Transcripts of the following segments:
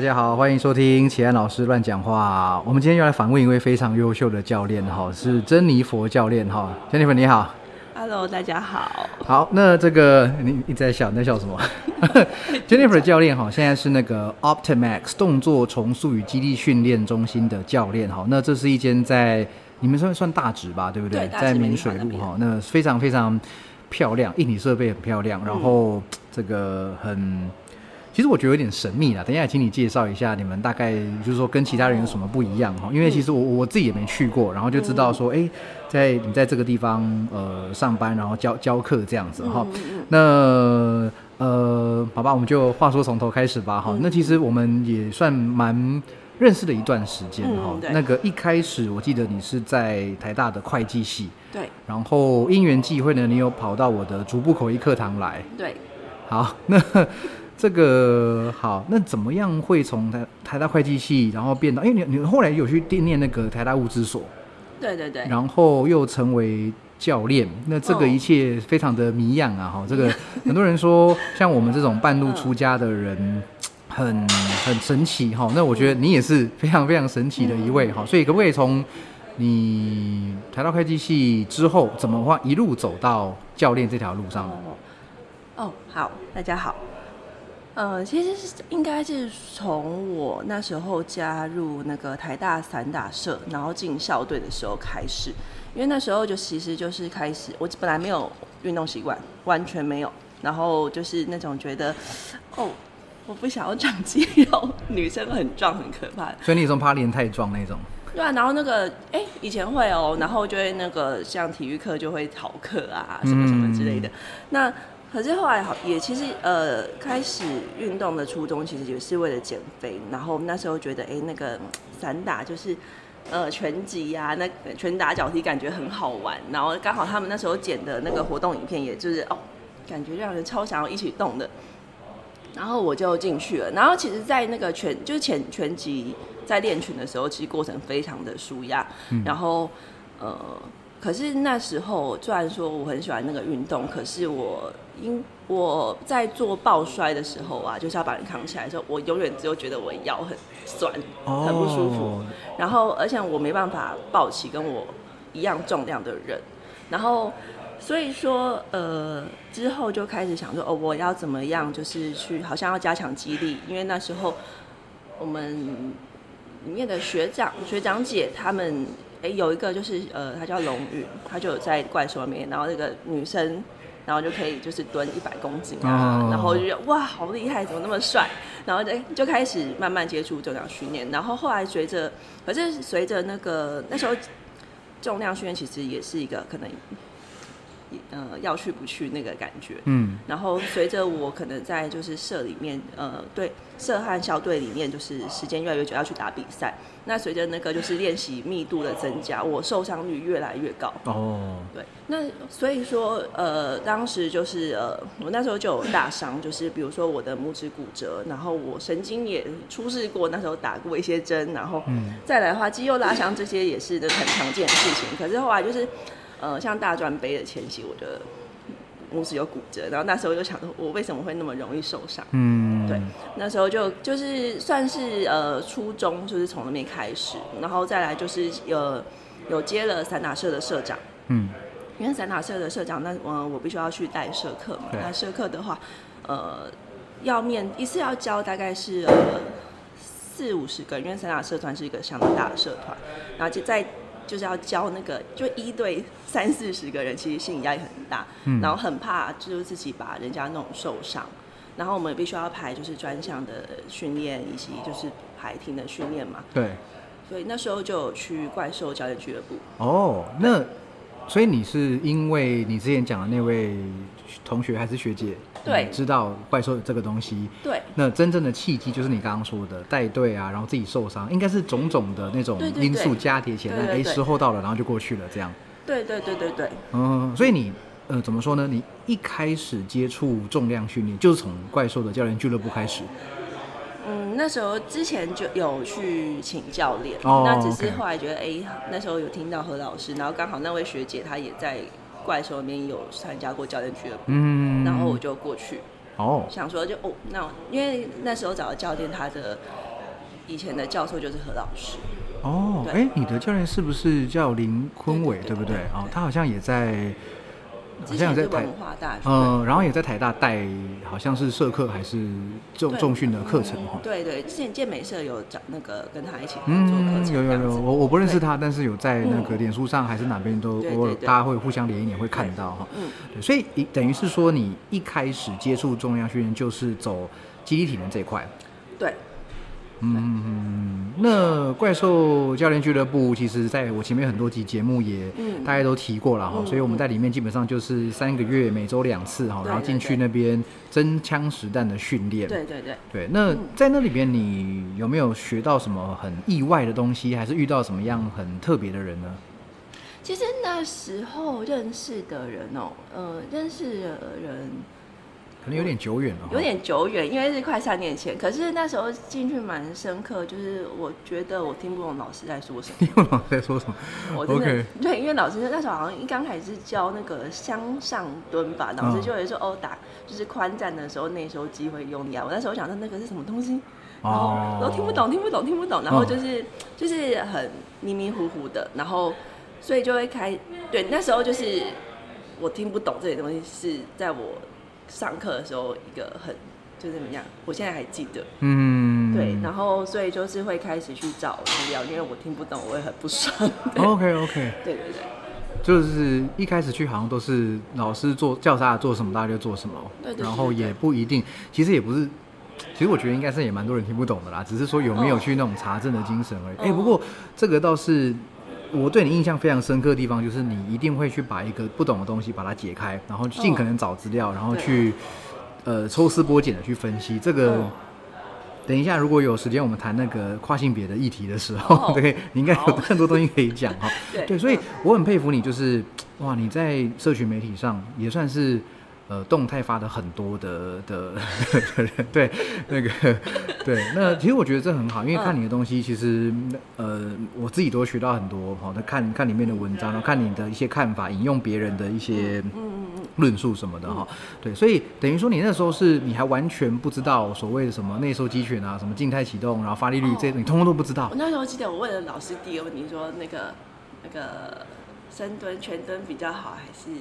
大家好，欢迎收听齐安老师乱讲话。我们今天要来访问一位非常优秀的教练哈，是珍妮佛教练哈。珍妮佛你好，Hello，大家好。好，那这个你你在笑，你在笑什么？Jennifer 教练哈，现在是那个 Optimax 动作重塑与基地训练中心的教练哈。那这是一间在你们算算大直吧，对不对？在明水路哈，那非常非常漂亮，硬体设备很漂亮，然后这个很。其实我觉得有点神秘啦，等一下请你介绍一下你们大概就是说跟其他人有什么不一样哈，因为其实我我自己也没去过，然后就知道说，哎，在你在这个地方呃上班，然后教教课这样子哈。那呃，好吧，我们就话说从头开始吧哈。那其实我们也算蛮认识了一段时间哈。那个一开始我记得你是在台大的会计系，对。然后因缘际会呢，你有跑到我的逐步口译课堂来，对。好，那。这个好，那怎么样会从台台大会计系，然后变到，因为你你后来有去念那个台大物资所，对对对，然后又成为教练，那这个一切非常的迷样啊！哈，这个 很多人说，像我们这种半路出家的人，很很神奇哈。那我觉得你也是非常非常神奇的一位哈。所以可不可以从你台大会计系之后，怎么话一路走到教练这条路上？哦，好，大家好。呃，其实是应该是从我那时候加入那个台大散打社，然后进校队的时候开始，因为那时候就其实就是开始，我本来没有运动习惯，完全没有，然后就是那种觉得，哦，我不想要长肌肉，女生很壮很可怕，所以你从怕练太壮那种，对啊，然后那个哎以前会哦，然后就会那个像体育课就会逃课啊，什么什么之类的，那。可是后来好也其实呃开始运动的初衷其实也是为了减肥，然后那时候觉得哎那个散打就是呃拳击呀，那拳打脚踢感觉很好玩，然后刚好他们那时候剪的那个活动影片，也就是哦感觉让人超想要一起动的，然后我就进去了。然后其实，在那个拳就是拳拳击在练拳的时候，其实过程非常的舒压，然后呃。可是那时候，虽然说我很喜欢那个运动，可是我因我在做抱摔的时候啊，就是要把人扛起来的时候，我永远只有觉得我腰很酸，很不舒服。然后，而且我没办法抱起跟我一样重量的人。然后，所以说，呃，之后就开始想说，哦，我要怎么样，就是去好像要加强肌力，因为那时候我们里面的学长、学长姐他们。哎，有一个就是呃，他叫龙宇，他就有在怪兽里面，然后那个女生，然后就可以就是蹲一百公斤啊，然后就觉得哇，好厉害，怎么那么帅？然后就就开始慢慢接触重量训练，然后后来随着，可是随着那个那时候重量训练其实也是一个可能。呃，要去不去那个感觉，嗯，然后随着我可能在就是社里面，呃，对社和校队里面，就是时间越来越久要去打比赛，那随着那个就是练习密度的增加，我受伤率越来越高。哦，对，那所以说，呃，当时就是呃，我那时候就有大伤，就是比如说我的拇指骨折，然后我神经也出事过，那时候打过一些针，然后再来的话，肌肉拉伤这些也是很常见的事情。可是后来就是。呃，像大专杯的前夕，我的拇指有骨折，然后那时候就想说，我为什么会那么容易受伤？嗯，对，那时候就就是算是呃初中，就是从那边开始，然后再来就是有有接了散打社的社长，嗯，因为散打社的社长，那我我必须要去带社课嘛，那社课的话，呃，要面一次要教大概是呃四五十个，因为散打社团是一个相当大的社团，然后就在。就是要教那个，就一对三四十个人，其实心理压力很大，然后很怕就是自己把人家弄受伤，然后我们必须要排就是专项的训练以及就是排听的训练嘛。对，所以那时候就有去怪兽教练俱乐部。哦，那所以你是因为你之前讲的那位同学还是学姐？对，知道怪兽这个东西。对，那真正的契机就是你刚刚说的带队啊，然后自己受伤，应该是种种的那种因素加叠起来，哎，时候到了，然后就过去了，这样。对对对对对。嗯，所以你呃怎么说呢？你一开始接触重量训练就是从怪兽的教练俱乐部开始。嗯，那时候之前就有去请教练，那只是后来觉得，哎，那时候有听到何老师，然后刚好那位学姐她也在。怪兽里面有参加过教练俱乐部，嗯，然后我就过去。哦，想说就哦，那因为那时候找的教练，他的以前的教授就是何老师，哦，对。哎，你的教练是不是叫林坤伟，对不对对？哦，他好像也在，好之像有在台文，化大学，嗯，然后也在台大带，好像是社课还是重重训的课程哈。对对，之前健美社有找那个跟他一起合作课嗯，有有有，我我不认识他，但是有在那个嗯脸书上还是哪边都对对偶尔大家会互相连一连会看到哈。嗯，对，所以你等于是说你一开始接触重量训练就是走肌力体能这一块。对，嗯，那怪兽教练俱乐部，其实在我前面很多集节目也嗯大家都提过了哈，嗯所以我们在里面基本上就是三个月，每周两次哈，然后进去那边真枪实弹的训练。对对对。对，那嗯在那里边你有没有学到什么很意外的东西，还是遇到什么样很特别的人呢？其实那时候认识的人哦，呃，认识的人可能有点久远了，有点久远，因为是快三年前。可是那时候进去蛮深刻，就是我觉得我听不懂老师在说什么。听不懂在说什么。我真的对，因为老师那时候好像一刚开始是教那个向上蹲吧，老师嗯就会说哦打就是宽站的时候那时候机会用力啊。我那时候想说那个是什么东西，然后哦都听不懂，听不懂，听不懂，然后嗯就是、就是很迷迷糊糊的，然后所以就会开对那时候就是我听不懂这些东西，是在我上课的时候一个很就是怎么样，我现在还记得。嗯，对，然后所以就是会开始去找资料，因为我听不懂，我也很不爽。OK OK，对对对。就是一开始去好像都是老师做叫大家做什么，大家就做什么，对对对然后也不一定，其实也不是。其实我觉得应该是也蛮多人听不懂的啦，只是说有没有哦去那种查证的精神而已。哎、哦不过这个倒是我对你印象非常深刻的地方，就是你一定会去把一个不懂的东西把它解开，然后尽可能找资料，然后对去呃抽丝剥茧的去分析这个。哦等一下，如果有时间，我们谈那个跨性别的议题的时候，哦对，你应该有更多东西可以讲 哈。对对，所以嗯我很佩服你，就是哇，你在社群媒体上也算是呃动态发的很多的 的对，那个对，那其实我觉得这很好，因为看你的东西，其实呃我自己都学到很多，好的看看里面的文章，然后看你的一些看法，引用别人的一些论述什么的哈，对，所以等于说你那时候是你还完全不知道所谓的什么内收肌群啊，什么静态启动，然后发力率哦这些，你通通都不知道。我。那时候记得我问了老师第一个问题，说那个那个深蹲、全蹲比较好，还是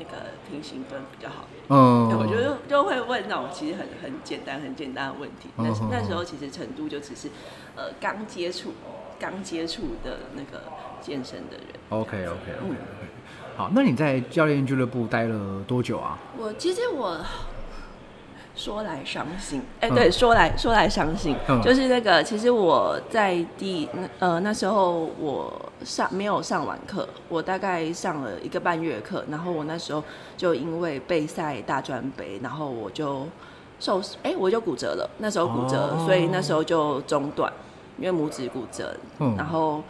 那个平行分比较好？嗯，对，我觉得就会问那种其实很很简单、很简单的问题。那嗯嗯那时候其实成都就只是呃刚接触、刚接触的那个健身的人。OK OK OK 嗯 OK。好，那你在教练俱乐部待了多久啊？我其实我说来伤心，哎、嗯。对，说来说来伤心，嗯。就是那个，其实我在第呃那时候我上没有上完课，我大概上了一个半月课，然后我那时候就因为备赛大专杯，然后我就受哎、我就骨折了，那时候骨折，哦。所以那时候就中断，因为拇指骨折，嗯。然后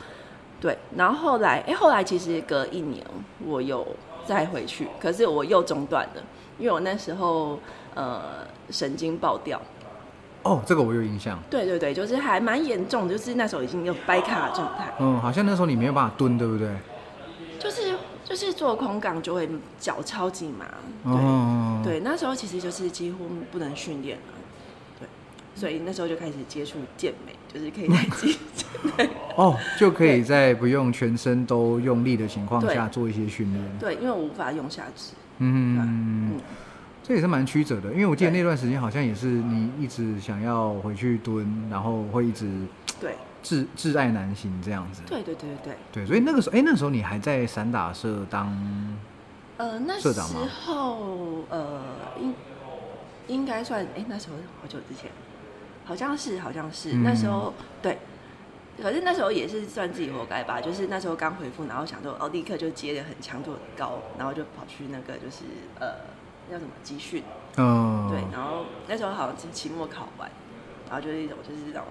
对，然后后来哎、后来其实隔一年我有再回去，可是我又中断了，因为我那时候呃神经爆掉。哦，这个我有印象。对对对，就是还蛮严重的，就是那时候已经有掰卡的状态，嗯，好像那时候你没有办法蹲，对不对？就是就是做空杠就会脚超级麻，对、哦，对，那时候其实就是几乎不能训练了，对，所以那时候就开始接触健美，就是可以在肌对 哦，就可以在不用全身都用力的情况下做一些训练。对，因为我无法用下肢，嗯嗯，这也是蛮曲折的，因为我记得那段时间好像也是你一直想要回去蹲，然后会一直对。挚挚爱难行这样子。对对对对。对，对，所以那个时候，哎，那时候你还在散打社当，呃，那时社长吗？候呃应应该算，哎、那时候好久之前，好像是好像是、嗯。那时候对。可是那时候也是算自己活该吧，就是那时候刚回复，然后想说哦，立刻就接的很强度很高，然后就跑去那个就是呃叫什么集训，嗯，对，然后那时候好像是期末考完，然后就是一种就是让我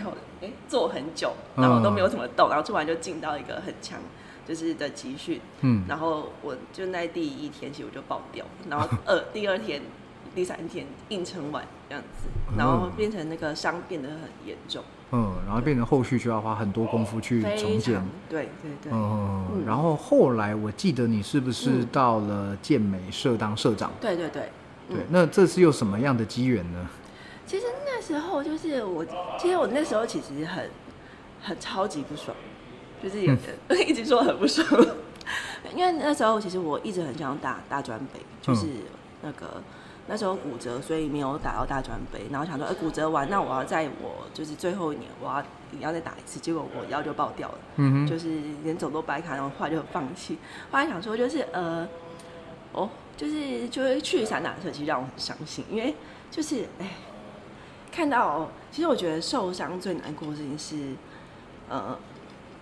让我哎坐很久，然后都没有怎么动，然后突然就进到一个很强就是的集训，嗯，然后我就那第一天其实我就爆掉，然后二 第二天、第三天硬撑完这样子，然后变成那个伤变得很严重，嗯，然后变成后续需要花很多功夫去重建。常。对对对，嗯，嗯然后后来我记得你是不是嗯到了健美社当社长？对对对，对，那这是有什么样的机缘呢？其实那时候就是我，其实我那时候其实很很超级不爽，就是 一直说很不爽，因为那时候其实我一直很想打大专北，就是那个那时候骨折，所以没有打到大专杯，然后想说，哎，骨折完，那我要在我就是最后一年，我要也要再打一次，结果我腰就爆掉了，嗯，就是连走都白卡，然后后来就放弃。后来想说，就是呃，哦，就是就是去散打车，其实让我很伤心，因为就是哎。看到，其实我觉得受伤最难过的事情是，呃，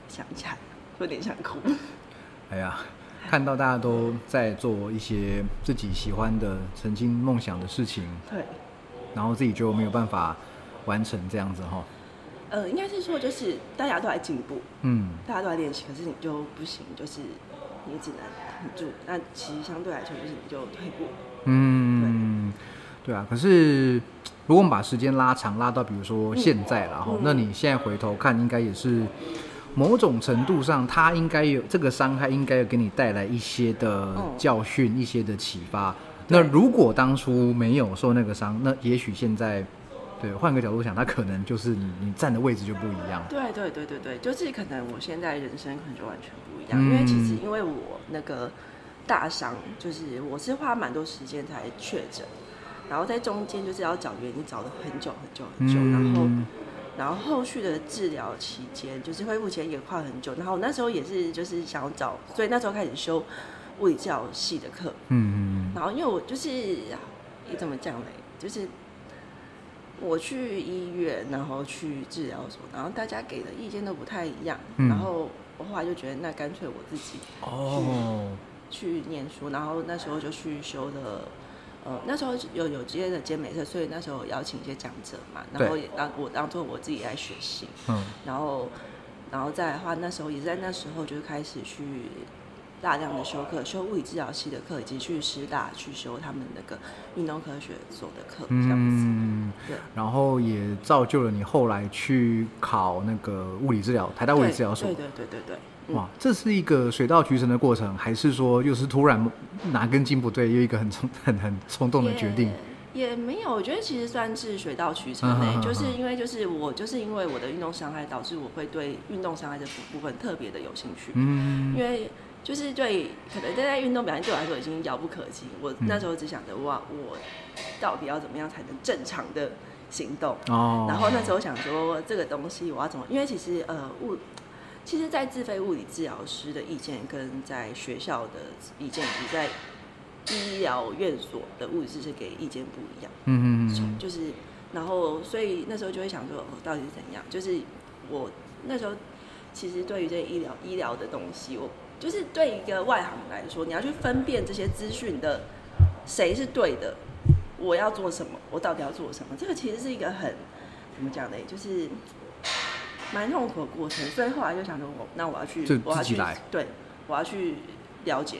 想起来有点想哭。哎呀，看到大家都在做一些自己喜欢的、曾经梦想的事情，对，然后自己就没有办法完成这样子哈。呃，应该是说就是大家都在进步，嗯，大家都在练习，可是你就不行，就是你只能挺住。那其实相对来说，就是你就退步。嗯，对，对啊，可是。如果我们把时间拉长，拉到比如说现在了哈，那你现在回头看，应该也是某种程度上，他应该有这个伤害，应该有给你带来一些的教训，一些的启发。那如果当初没有受那个伤，那也许现在，对，换个角度想，他可能就是你你站的位置就不一样。对对对对对，就是可能我现在人生可能就完全不一样，因为其实因为我那个大伤，就是我是花蛮多时间才确诊。然后在中间就是要找原因，找了很久很久很久，然后，然后后续的治疗期间，就是恢复前也跨很久。然后我那时候也是就是想要找，所以那时候开始修物理治疗系的课。嗯嗯然后因为我就是你怎么讲嘞？就是我去医院，然后去治疗所，然后大家给的意见都不太一样。然后我后来就觉得，那干脆我自己哦去念书。然后那时候就去修了。呃，那时候有有接的健美特，所以那时候邀请一些讲者嘛，然后也当我当做我自己来学习，嗯，然后，然后再的话，那时候也在那时候就是开始去大量的修课，修物理治疗系的课，以及去师大去修他们那个运动科学所的课，这样子，对，然后也造就了你后来去考那个物理治疗，台大物理治疗所，对对对对对。哇，这是一个水到渠成的过程，还是说又是突然哪根筋不对，又一个很冲、很很冲动的决定？也没有，我觉得其实算是水到渠成诶，就是因为就是我就是因为我的运动伤害导致我会对运动伤害这部分特别的有兴趣。嗯，因为就是对可能在运动表现对我来说已经遥不可及，我那时候只想着哇，我到底要怎么样才能正常的行动？哦，然后那时候想说这个东西我要怎么？因为其实呃物。其实，在自费物理治疗师的意见跟在学校的意见，以及在医疗院所的物理治疗给意见不一样。嗯嗯嗯。就是，然后，所以那时候就会想说，到底是怎样？就是我那时候其实对于这医疗医疗的东西，我就是对一个外行来说，你要去分辨这些资讯的谁是对的，我要做什么，我到底要做什么？这个其实是一个很怎么讲呢？就是。蛮痛苦的过程，所以后来就想着我，那我要去，我要去，对，我要去了解，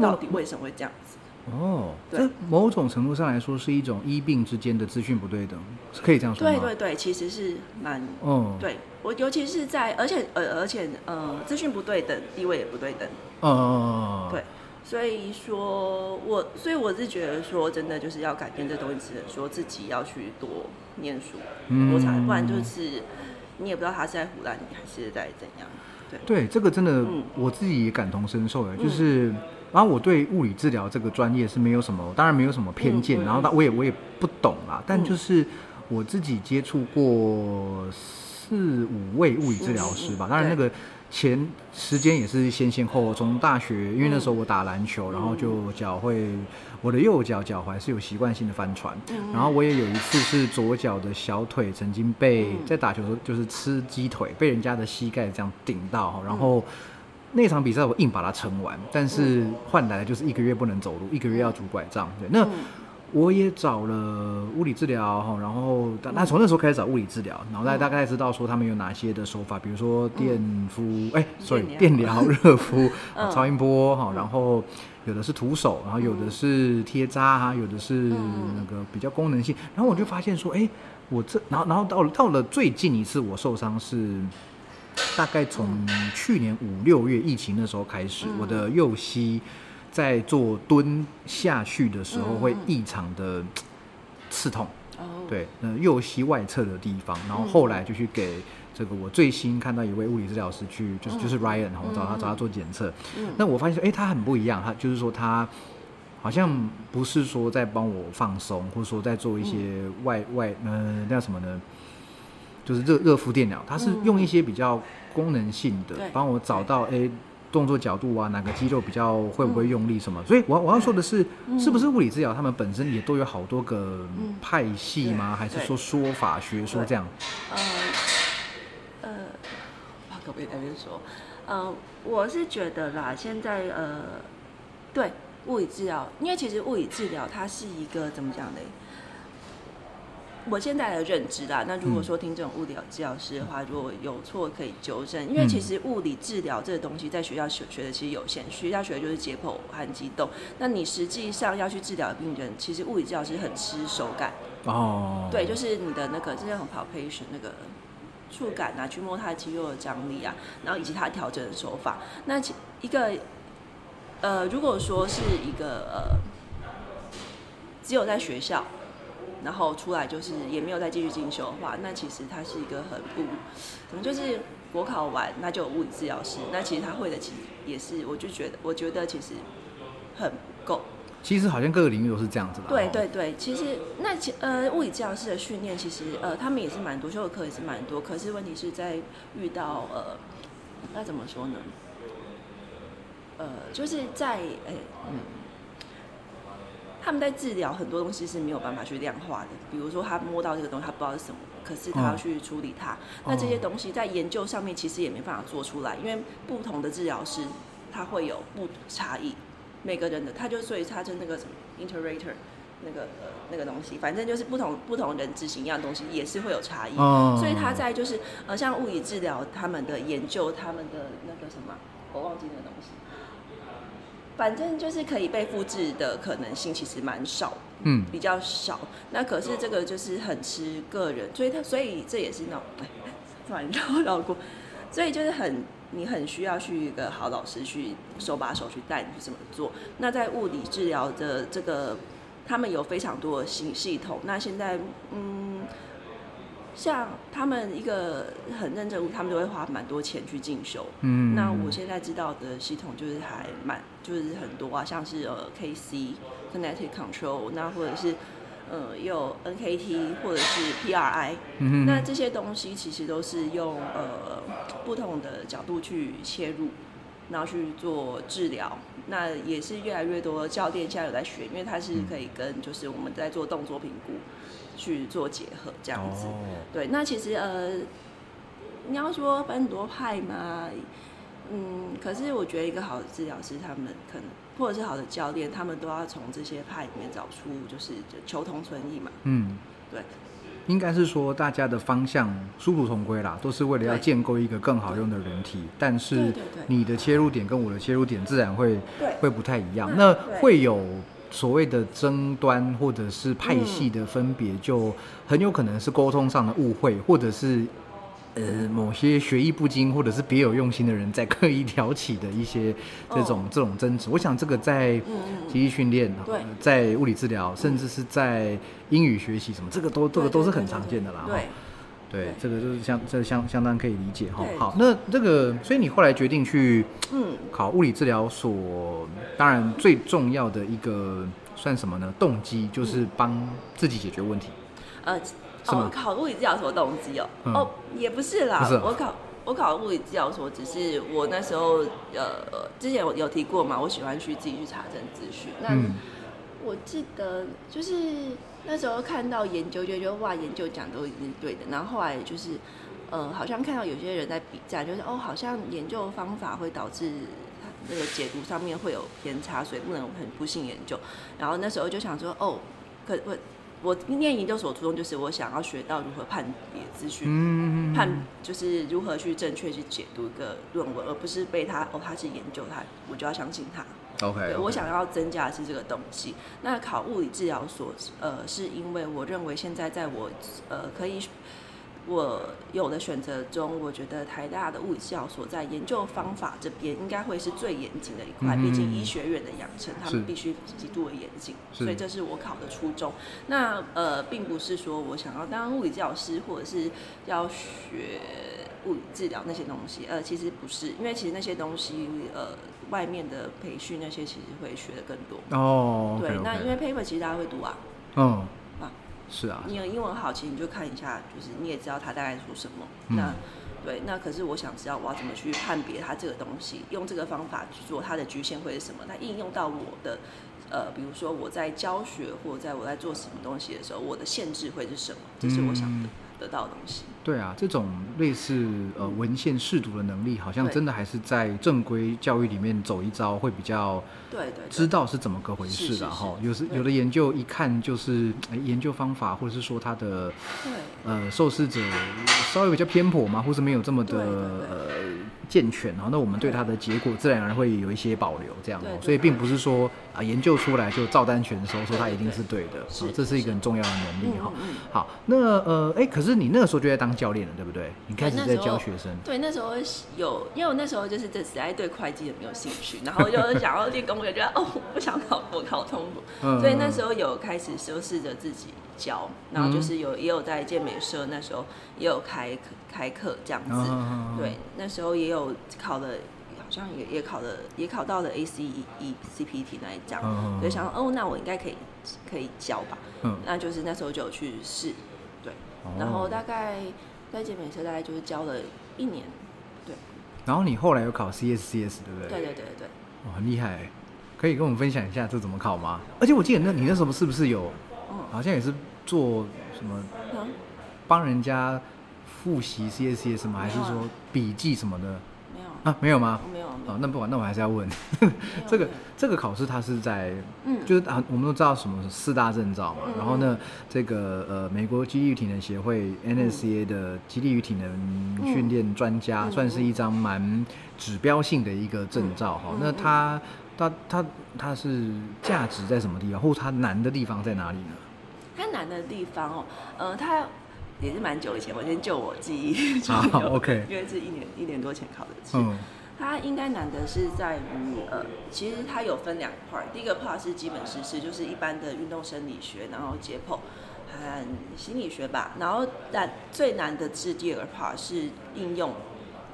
到底为什么会这样子。哦，这某种程度上来说是一种医病之间的资讯不对等，是可以这样说吗？对对对，其实是蛮，哦，对我尤其是在，而且呃而且呃资讯不对等，地位也不对等。哦，对，所以说我所以我是觉得说真的就是要改变这东西，只能说自己要去多念书，多才，不然就是。你也不知道他是在胡乱你，还是在怎样？对对，这个真的，我自己也感同身受的。就是，然后我对物理治疗这个专业是没有什么，当然没有什么偏见。然后，他我也我也不懂啦。但就是我自己接触过四五位物理治疗师吧。当然那个。前时间也是先先后后，从大学，因为那时候我打篮球，然后就脚会，我的右脚脚踝是有习惯性的翻船，然后我也有一次是左脚的小腿曾经被在打球的时候就是吃鸡腿，被人家的膝盖这样顶到，然后那场比赛我硬把它撑完，但是换来的就是一个月不能走路，一个月要拄拐杖，对，那。我也找了物理治疗哈，然后那从那时候开始找物理治疗，然后大大概知道说他们有哪些的手法，比如说电敷，哎，sorry，电疗、热敷、超音波哈，然后有的是徒手，然后有的是贴扎哈，有的是那个比较功能性。然后我就发现说，哎，我这，然后然后到了到了最近一次我受伤是大概从去年五六月疫情的时候开始，我的右膝。在做蹲下去的时候会异常的刺痛，哦，对，那右膝外侧的地方，然后嗯后来就去给这个我最新看到一位物理治疗师去，就是嗯。就是 Ryan，我找他嗯找他做检测，嗯。那我发现说，哎、他很不一样，他就是说他好像不是说在帮我放松，或者说在做一些外外呃那叫什么呢？就是热热敷电疗，他是嗯用一些比较功能性的对，帮我找到哎。诶动作角度啊，哪个肌肉比较会不会嗯用力什么？所以我要我要说的是，嗯是不是物理治疗他们本身也都有好多个嗯派系吗？还是对说说法学说这样？呃呃，我可不可以在边说？呃，我是觉得啦，现在呃，对物理治疗，因为其实物理治疗它是一个怎么讲呢？我现在的认知啦，那如果嗯。说听这种物理治疗师的话，如果有错可以纠正，因为其嗯实物理治疗这个东西在学校学学的其实有限，学校学的就是解剖和激动，那你实际上要去治疗病人，其实物理治疗师很吃手感，哦，对，就是你的那个这叫什么 palpation 那个触感啊，去摸他的肌肉的张力啊，然后以及他调整的手法。那其一个呃，如果说是一个呃，只有在学校，然后出来就是也没有再继续进修的话，那其实它是一个很不，可能就是国考完那就有物理治疗师，那其实他会的其实也是，我就觉得我觉得其实很不够。其实好像各个领域都是这样子的。哦，对对对，其实那其呃物理治疗师的训练，其实呃他们也是蛮多，修的课也是蛮多。可是问题是在遇到呃那怎么说呢？呃，就是在诶嗯，他们在治疗很多东西是没有办法去量化的。比如说他摸到这个东西，他不知道是什么，可是他要哦去处理它。那这些东西在研究上面其实也没办法做出来，因为不同的治疗师他会有不差异。每个人的，他就所以他就那个什么 interator 那个呃那个东西，反正就是不同不同人执行一样东西也是会有差异，哦所以他在就是呃像物理治疗他们的研究，他们的那个什么，我忘记那个东西，反正就是可以被复制的可能性其实蛮少，嗯，比较少。那可是这个就是很吃个人，所以他所以这也是那种哎 突然绕绕过，所以就是很你很需要去一个好老师去手把手去带你去怎么做。那在物理治疗的这个，他们有非常多的系系统。那现在嗯。像他们一个很认真，他们都会花蛮多钱去进修。嗯那我现在知道的系统就是还蛮，就是很多啊，像是呃 KC Kinetic Control，那或者是呃也有 NKT 或者是 PRI，、嗯哼那这些东西其实都是用呃不同的角度去切入，然后去做治疗。那也是越来越多教练现在有在学，因为它是可以跟就是我们在做动作评估去做结合这样子。哦，对，那其实呃，你要说分很多派嘛，嗯，可是我觉得一个好的治疗师，他们可能或者是好的教练，他们都要从这些派里面找出就是求同存异嘛。嗯，对，应该是说大家的方向殊途同归啦，都是为了要建构一个更好用的人体，但是你的切入点跟我的切入点自然会对。会不太一样，嗯那对。会有。所谓的争端或者是派系的分别，就很有可能是沟通上的误会，或者是呃某些学艺不精或者是别有用心的人在刻意挑起的一些这种、这种争执。我想这个在体育训练、在物理治疗，甚至是在英语学习什么，这个都这个都是很常见的啦。对对，这个就是相这相相当可以理解哈。好，那这个，所以你后来决定去嗯，考物理治疗所，当然最重要的一个算什么呢？动机就是帮自己解决问题。呃，是吗哦，考物理治疗所动机哦，嗯哦，也不是啦，不是哦我考我考物理治疗所，只是我那时候呃之前有有提过嘛，我喜欢去自己去查证资讯。那、嗯我记得就是那时候看到研究，就觉得哇，研究讲都一定是对的。然后后来就是呃，好像看到有些人在比战，就是哦，好像研究方法会导致。那个解读上面会有偏差，所以不能很不信研究。然后那时候就想说，哦，可我我念研究所初衷就是我想要学到如何判别资讯，嗯，判就是如何去正确去解读一个论文，而不是被他哦他是研究他，我就要相信他。OK，对我想要增加的是这个东西。那考物理治疗所，呃，是因为我认为现在在我呃可以我有的选择中，我觉得台大的物理治疗所在研究方法这边应该会是最严谨的一块，嗯毕竟医学院的养成，他们必须极度的严谨，所以这是我考的初衷。那呃，并不是说我想要当物理治疗师，或者是要学物理治疗那些东西，呃，其实不是，因为其实那些东西，呃，外面的培训那些其实会学的更多。哦对那因为 paper 其实大家会读啊，嗯啊，是啊，你有英文好，其实你就看一下，就是你也知道他大概说什么。嗯那对，那可是我想知道我要怎么去判别它这个东西，用这个方法去做它的局限会是什么？它应用到我的呃，比如说我在教学或者在我在做什么东西的时候，我的限制会是什么？这是我想得嗯得到的东西。对啊，这种类似呃文献试读的能力，好像真的还是在正规教育里面走一遭会比较对对对。知道是怎么个回事的哈。有时有的研究一看就是哎研究方法，或者是说他的对。呃受试者稍微比较偏颇嘛，或是没有这么的呃健全，然后那我们对它的结果自然而然会有一些保留，这样哦。所以并不是说啊研究出来就照单全收，说它一定是对的，啊这是一个很重要的能力哈。好，那呃哎，可是你那个时候就在当教练了，对不对？你开始在教学生。对，那时候有，因为我那时候就是这实在对会计也没有兴趣，然后就是想要练公务员，觉得哦，我不想考国考通过，嗯。所以那时候有开始就试着自己教，然后就是有也有在健美社那时候也有开课开课这样子，对，那时候也有考了。好像也也考了，也考到了 ACE E C P T 那一张，所以想哦，那我应该可以可以教吧，嗯。那就是那时候就有去试，对，哦。然后大概在健美社大概就是教了一年，对，然后你后来有考 CSCS 对不对？对对对对，哇，很厉害欸，可以跟我们分享一下这怎么考吗？而且我记得那你那时候是不是有，嗯好像也是做什么嗯，帮人家复习 CSCS 吗？还是说笔记什么的没有啊？没有吗？没有哦，那不管，那我还是要问，这个这个考试它是在，嗯就是啊，我们都知道什么是四大证照嘛，嗯然后呢，这个呃，美国激励与体能协会 NSCA 的激励与体能训练专家，嗯算是一张蛮指标性的一个证照哈。那嗯嗯它它它它是价值在什么地方，或者它难的地方在哪里呢？它难的地方哦，呃，它也是蛮久以前，我先就我记忆中 好 OK 因为是一年一年多前考的试。嗯它应该难的是在于呃，其实它有分两块第一个 part 是基本知识，就是一般的运动生理学，然后解剖和心理学吧。然后但最难的是第二个 part 是应用，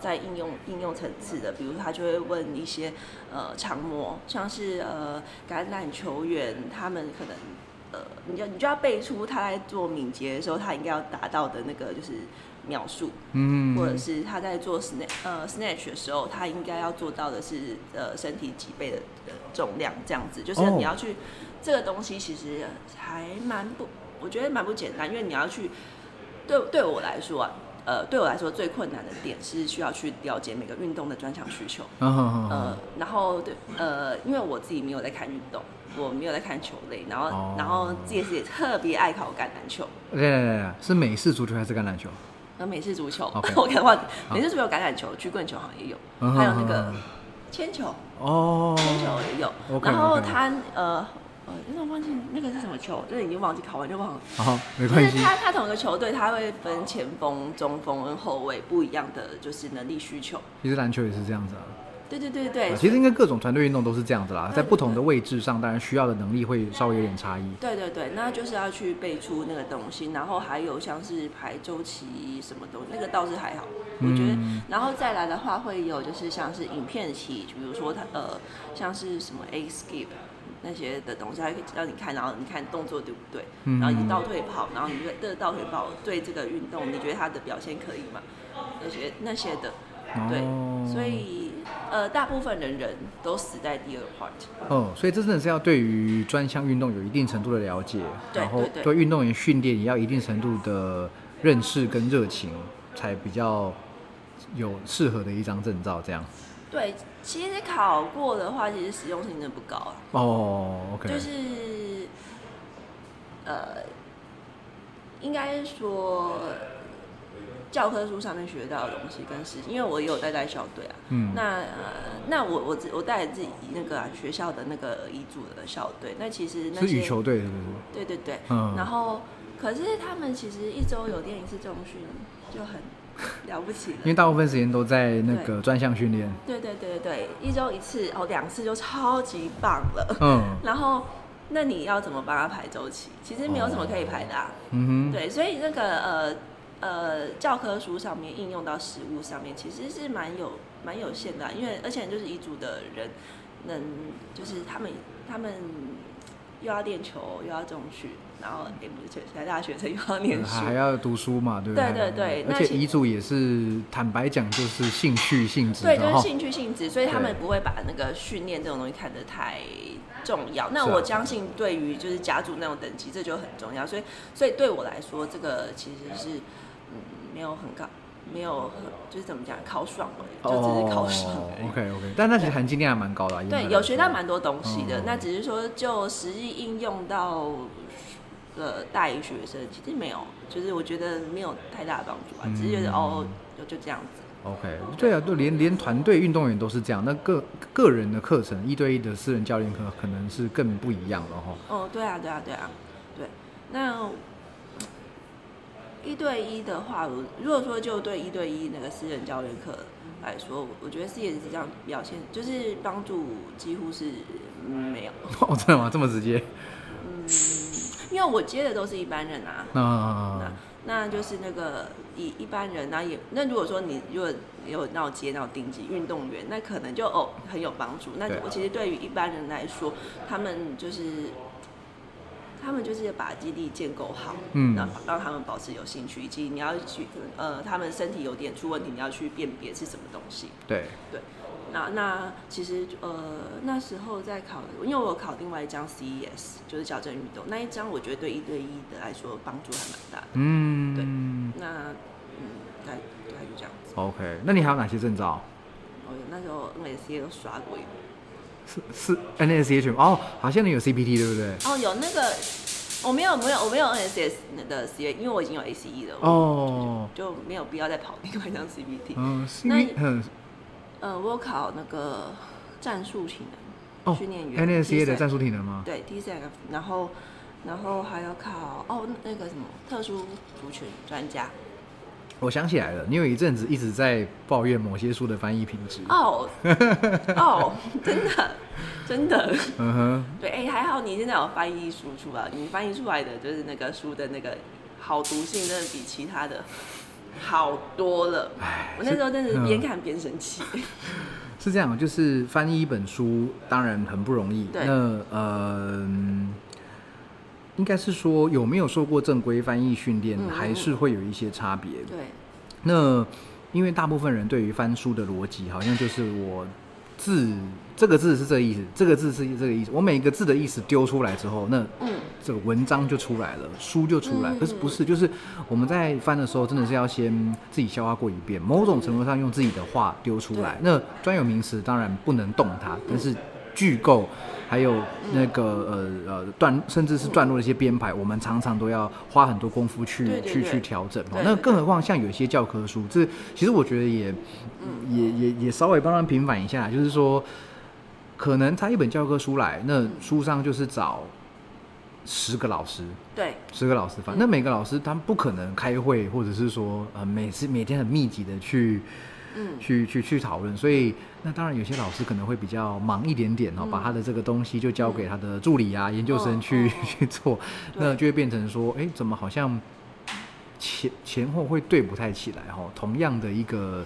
在应用应用层次的，比如他就会问一些呃常模，像是呃橄榄球员他们可能。呃，你就你就要背出他在做敏捷的时候，他应该要达到的那个就是描述，嗯，或者是他在做 snatch 呃 snatch 的时候，他应该要做到的是呃身体几倍的的重量这样子，就是哦。你要去、这个东西其实还蛮不，我觉得蛮不简单，因为你要去对对我来说啊，呃对我来说最困难的点是需要去了解每个运动的专项需求，呃，然后对呃因为我自己没有在看运动。我没有在看球类，然后，哦。然后这也是也特别爱考橄榄球，对对对对，是美式足球还是橄榄球？呃，美式足球我看忘记，美式足球、橄榄球、曲棍球好像也有，嗯还有那个铅球，哦，铅球也有。然后他呃呃，有点忘记那个是什么球，就是已经忘记考完就忘了。好，没关系，是他他同一个球队，他会分前锋、中锋跟后卫不一样的就是能力需求。其实篮球也是这样子啊。对对对对。啊，其实应该各种团队运动都是这样子啦，对在不同的位置上，当然需要的能力会稍微有点差异。对对对，那就是要去背出那个东西，然后还有像是排周期什么东西，那个倒是还好，我觉得。嗯然后再来的话，会有就是像是影片期，比如说它呃，像是什么 A skip 那些的东西，它会让你看，然后你看动作对不对，嗯。然后你倒退跑，然后你这个倒退跑对这个运动，你觉得他的表现可以吗？那些那些的，对，哦所以呃，大部分的人都死在第二 part。哦，所以这真的是要对于专项运动有一定程度的了解，对然后对运动员训练也要一定程度的认识跟热情，才比较有适合的一张证照。这样对，其实考过的话，其实实用性真的不高啊。哦，OK，就是呃，应该说教科书上面学到的东西跟实际，因为我也有带带校队啊。嗯那呃，那我我自我带自己那个、啊、学校的那个乙组的校队，那其实那些是羽球队是不是？对对对，嗯然后。可是他们其实一周有练一次重训就很 了不起了，因为大部分时间都在那个专项训练。对对对对对，一周一次哦，两次就超级棒了。嗯，然后那你要怎么帮他排周期？其实没有什么可以排的、啊。嗯哼，对，所以那个呃呃教科书上面应用到实物上面，其实是蛮有蛮有限的啊、因为而且就是遗嘱的人能就是他们他们又要练球又要重训，然后也不是台大学生又要念书还，要读书嘛，对不对对对而且遗嘱也是坦白讲就是兴趣性质对，就是兴趣性质，所以他们不会把那个训练这种东西看得太重要。那我相信，对于就是家族那种等级，这就很重要。所以，所以对我来说，这个其实是嗯没有很高，没有很就是怎么讲考爽了，就只是考爽。OK OK，但那其实含金量还蛮高的啊、对，有学到说蛮多东西的，嗯那只是说就实际应用到呃大一学生，其实没有，就是我觉得没有太大的帮助啊，只是觉得、嗯哦就就这样子。OK，对啊，就连连团队运动员都是这样。那个个人的课程，一对一的私人教练课，可能是更不一样了哈。哦，对啊，对啊，对啊，对。那一对一的话，我如果说就对一对一那个私人教练课来说，我觉得 C S 这样表现，就是帮助几乎是嗯没有，哦，真的吗？这么直接？嗯因为我接的都是一般人啊。那、那那就是那个一一般人，那也那如果说你如果有那种接那种顶级运动员，那可能就哦很有帮助。那我其实对于一般人来说，他们就是他们就是把基地建构好，嗯让让他们保持有兴趣，以及你要去呃他们身体有点出问题，你要去辨别是什么东西。对对，那那其实呃那时候在考，因为我有考另外一张 CES，就是矫正运动那一张，我觉得对一对一的来说帮助还蛮大的。嗯，对那嗯，大概大概就这样子。OK，那你还有哪些证照？我，那时候 NSC 都刷过一遍。是是 NSCH 吗哦，好像你有 CPT 对不对？哦，有那个我没有没有我没有 NSS 的 C，因为我已经有 ACE 了，哦，就没有必要再跑另外一张 CPT。嗯那嗯呃，我有考那个战术体能哦训练员，NSCA 的 TSEC 战术体能吗？对 T C F，然后然后还有考哦那个什么特殊族群专家。我想起来了，你有一阵子一直在抱怨某些书的翻译品质。哦哦，真的真的。嗯哼，对，哎、还好你现在有翻译输出啊，你翻译出来的就是那个书的那个好读性，真的比其他的好多了。唉我那时候真的是嗯边看边生气。是这样，就是翻译一本书当然很不容易。对那呃，嗯应该是说有没有受过正规翻译训练，还是会有一些差别。对，那因为大部分人对于翻书的逻辑，好像就是我字这个字是这个意思，这个字是这个意思，我每个字的意思丢出来之后，那嗯，这个文章就出来了，书就出来。嗯可是不是，就是我们在翻的时候，真的是要先自己消化过一遍，某种程度上用自己的话丢出来。那专有名词当然不能动它，但是句构还有那个呃呃段，甚至是段落的一些编排，我们常常都要花很多功夫去去去调整。那更何况像有一些教科书，这其实我觉得也嗯。也也也稍微帮他们平反一下，就是说，可能他一本教科书来，那书上就是找十个老师，对，十个老师反正每个老师他们不可能开会，或者是说呃每次每天很密集的去嗯，去去去讨论，所以那当然有些老师可能会比较忙一点点哦，嗯。把他的这个东西就交给他的助理啊、研究生哦去、哦。去做，那就会变成说，哎，怎么好像前前后会对不太起来哈、哦？同样的一个。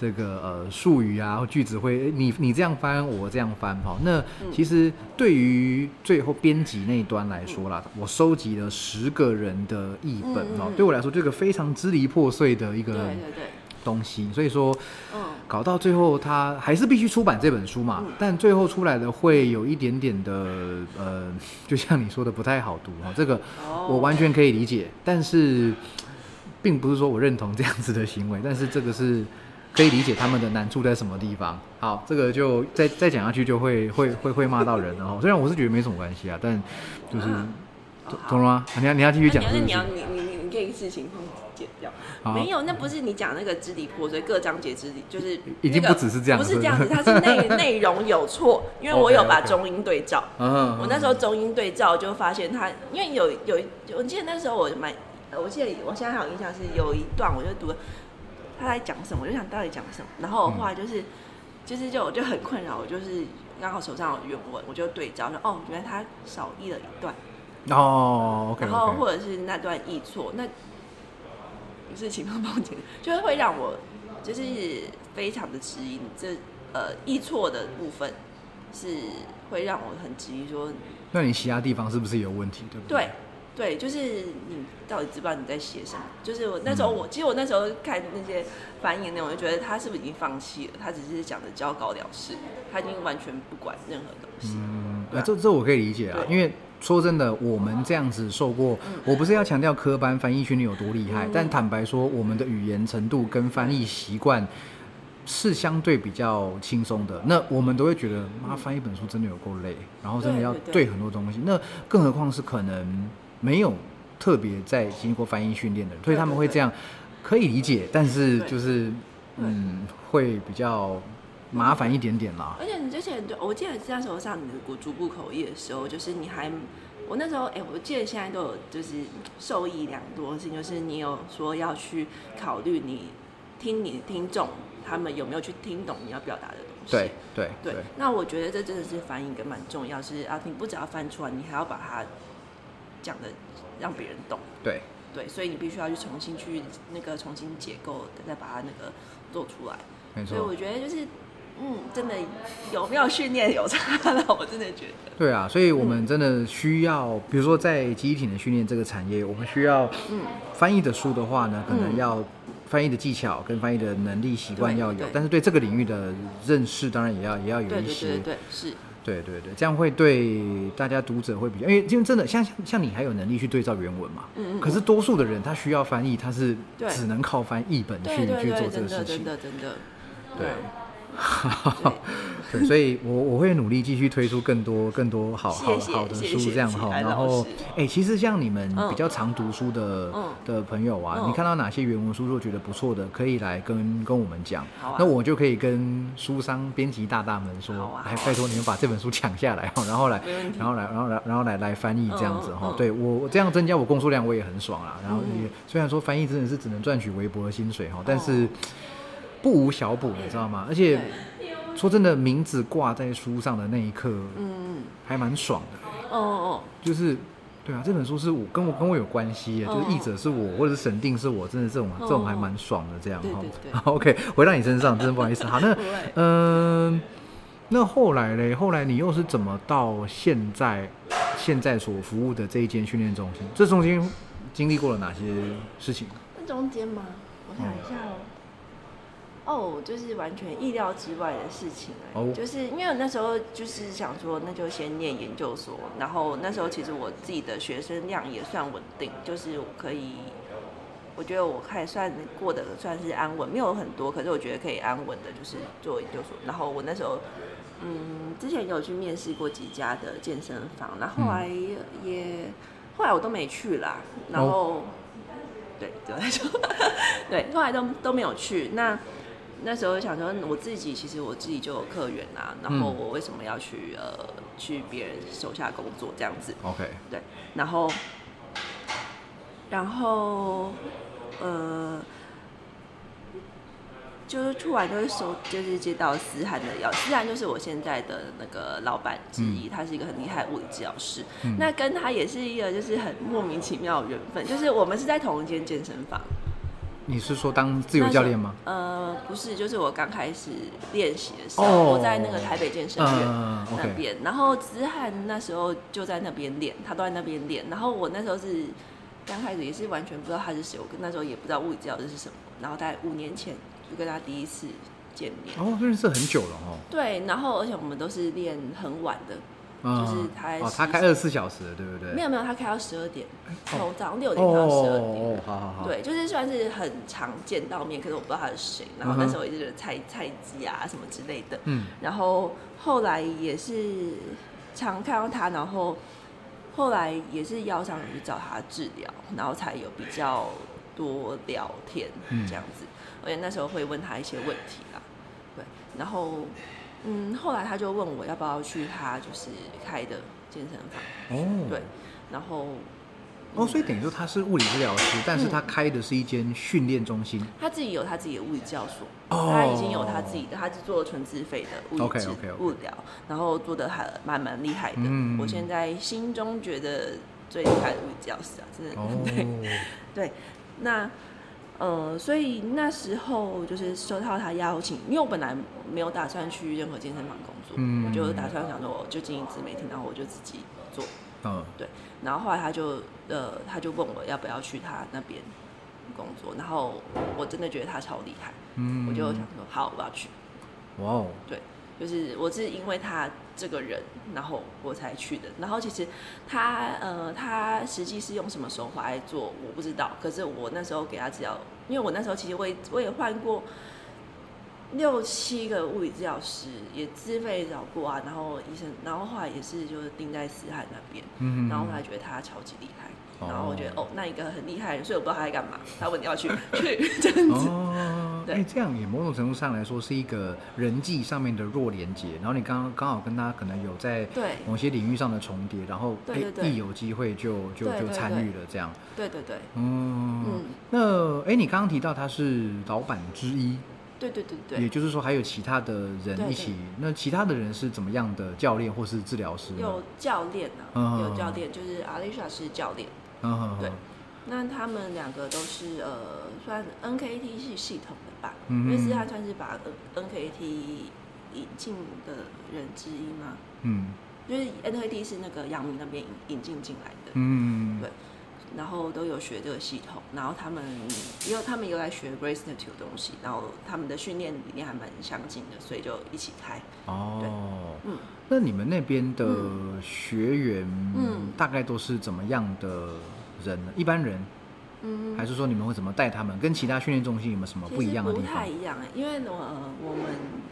这个呃术语啊，或句子会你你这样翻，我这样翻哈。那嗯。其实对于最后编辑那一端来说啦，我收集了十个人的译本哦，对我来说这个非常支离破碎的一个对对对，东西，所以说嗯，搞到最后，他还是必须出版这本书嘛。嗯但最后出来的会有一点点的呃，就像你说的不太好读哈。这个哦我完全可以理解，但是并不是说我认同这样子的行为，但是这个是可以理解他们的难处在什么地方。好，这个就再再讲下去就会会会会骂到人了哈。虽然我是觉得没什么关系啊，但就是嗯懂懂了吗？你要你要继续讲是不是你要你你你你可以事情剪掉。好没有，那不是你讲那个支离破碎，各章节支离，就是已经那个不只是这样不是这样子，它是内内容有错，因为我有把中英对照。嗯我那时候中英对照就发现他，因为有有我记得那时候我蛮，呃我记得我现在还有印象是有一段我就读他在讲什么，我就想到底讲什么，然后我后来就是、就是就我就很困扰，我就是刚好手上有原文，我就对照说哦，原来他少译了一段，哦，OK 然后或者是那段译错，那不是情帮帮解，就是会让我就是非常的质疑，这呃译错的部分是会让我很质疑说那你其他地方是不是有问题？对不对，对，对就是你到底知不知道你在写什么？就是我那时候我，其实我那时候看那些翻译的内容，我就觉得他是不是已经放弃了？他只是讲的交稿了事，他已经完全不管任何东西。嗯，那这这我可以理解啊，因为说真的，我们这样子受过，我不是要强调科班翻译训练有多厉害，嗯。但坦白说，我们的语言程度跟翻译习惯。是相对比较轻松的，那我们都会觉得，妈翻一本书真的有够累，然后真的要对很多东西，那更何况是可能没有特别在经过翻译训练的人，所以他们会这样，可以理解，但是就是嗯，会比较麻烦一点点啦。而且你之前对我记得那时候上你的国逐步口译的时候，就是你还我那时候哎、我记得现在都有就是受益良多的事情，就是你有说要去考虑你听你的听众他们有没有去听懂你要表达的东西。对对对，那我觉得这真的是翻译一个蛮重要，是啊，你不只要翻出来，你还要把它讲的让别人懂。对，对，所以你必须要去重新去那个重新解构，再把它那个做出来。没所以我。觉得就是，嗯，真的有没有训练有差了，我真的觉得。对啊，所以我们真的需要，比如说在机体的训练这个产业，我们需要嗯，翻译的书的话呢，可能嗯要翻译的技巧跟翻译的能力习惯要有但是对这个领域的认识当然也要也要有对对对一些对。对，是，对对对，这样会对大家读者会比较，因为因为真的像像像你还有能力去对照原文嘛，嗯嗯。可是多数的人他需要翻译，他是只能靠翻译本去去做这个事情。的真的。对对 对，所以我我会努力继续推出更多更多好好好的书这样哈。然后师，哎、其实像你们嗯比较常读书的、嗯的朋友啊，嗯你看到哪些原文书如果觉得不错的，可以来跟跟我们讲。啊那我就可以跟书商编辑大大们说，好啊来拜托你们把这本书抢下来哈，然后来然后来然后来然后来来翻译这样子哈。对我我这样增加我工作量，我也很爽啦。然后嗯也、虽然说翻译真的是只能赚取微薄的薪水哈，但是不无小补，你知道吗？而且对说真的，名字挂在书上的那一刻，嗯，还蛮爽的。哦哦就是，对啊，这本书是我跟我跟我有关系耶，哦就是译者是我，或者是审定是我，真的这种、哦这种还蛮爽的这样哈 OK，回到你身上，真的不好意思。好，那嗯、那后来嘞，后来你又是怎么到现在现在所服务的这一间训练中心？这中间经历过了哪些事情？那中间吗？我想一下哦。哦，就是完全意料之外的事情就是因为我那时候就是想说，那就先念研究所，然后那时候其实我自己的学生量也算稳定，就是我可以，我觉得我还算过得算是安稳，没有很多，可是我觉得可以安稳的，就是做研究所。然后我那时候，嗯，之前有去面试过几家的健身房，然后后来也，后来我都没去啦，然后。对，对我来说，对，后来都都没有去。那那时候想说，我自己其实我自己就有客源啊，然后嗯我为什么要去呃去别人手下工作这样子？OK，对，然后然后呃。就是突然就是收，就是接到思涵的邀，思涵就是我现在的那个老板之一，他是一个很厉害的物理治疗师。嗯那跟他也是一个就是很莫名其妙的缘分，就是我们是在同一间健身房。你是说当自由教练吗？呃，不是，就是我刚开始练习的时候，哦。我在那个台北健身院嗯那边，然后子涵那时候就在那边练，他都在那边练，然后我那时候是刚开始也是完全不知道他是谁，我跟那时候也不知道物理治疗师是什么，然后大概五年前就跟他第一次见面，哦，认识很久了哦。对，然后而且我们都是练很晚的，嗯就是他哦，他开二十四小时的，对不对？没有没有，他开到十二点，从早上六哦点开到十二点。哦，好好好。对，就是算是很常见到面，可是我不知道他是谁。然后那时候也是菜菜鸡啊什么之类的。嗯，然后后来也是常看到他，然后后来也是邀上去找他治疗，然后才有比较多聊天嗯这样子，而且那时候会问他一些问题啦，对，然后嗯，后来他就问我要不要去他就是开的健身房，哦，对，然后哦，所以等于说他是物理治疗师，但是他开的是一间训练中心。他自己有他自己的物理教所，哦他已经有他自己的，他是做纯自费的物理治疗，然后做的还蛮蛮厉害的。嗯我现在心中觉得最厉害的物理教师啊，真的、对。那呃，所以那时候就是收到他邀请，因为我本来没有打算去任何健身房工作，嗯我就打算想说我就经营自媒体，然后我就自己做。嗯，对，然后后来他就呃，他就问我要不要去他那边工作，然后我真的觉得他超厉害，嗯我就想说好，我要去。哇哦，对，就是我是因为他这个人，然后我才去的。然后其实他呃，他实际是用什么手法来做，我不知道。可是我那时候给他治疗，因为我那时候其实我也我也换过六七个物理治疗师，也自费找过啊。然后医生，然后后来也是就是定在思翰那边，嗯然后后来觉得他超级厉害。哦然后我觉得哦，那一个很厉害的人，所以我不知道他在干嘛。他问你要去 去这样子，哎，这样也某种程度上来说是一个人际上面的弱连接，然后你刚刚刚好跟他可能有在对某些领域上的重叠，然后一有机会就就就参与了这样。对对对嗯嗯，那哎，你刚刚提到他是老板之一，对对对对也。就是说还有其他的人一起，那其他的人是怎么样的教练或是治疗师？有教练啊，嗯有教练，就是 Alicia 是教练。嗯对，那他们两个都是呃，算 NKT 系系统的吧，嗯因为是他算是把 N NKT 引进的人之一嘛，嗯。就是 NKT 是那个杨明那边引引进进来的，嗯，对然后都有学这个系统，然后他们因为他们有来学 Grace Institute 的东西，然后他们的训练理念还蛮相近的，所以就一起开。哦，嗯，那你们那边的学员，嗯大概都是怎么样的人呢？一般人，嗯，还是说你们会怎么带他们？跟其他训练中心有没有什么不一样的地方不太？一样哎，因为我、呃、我们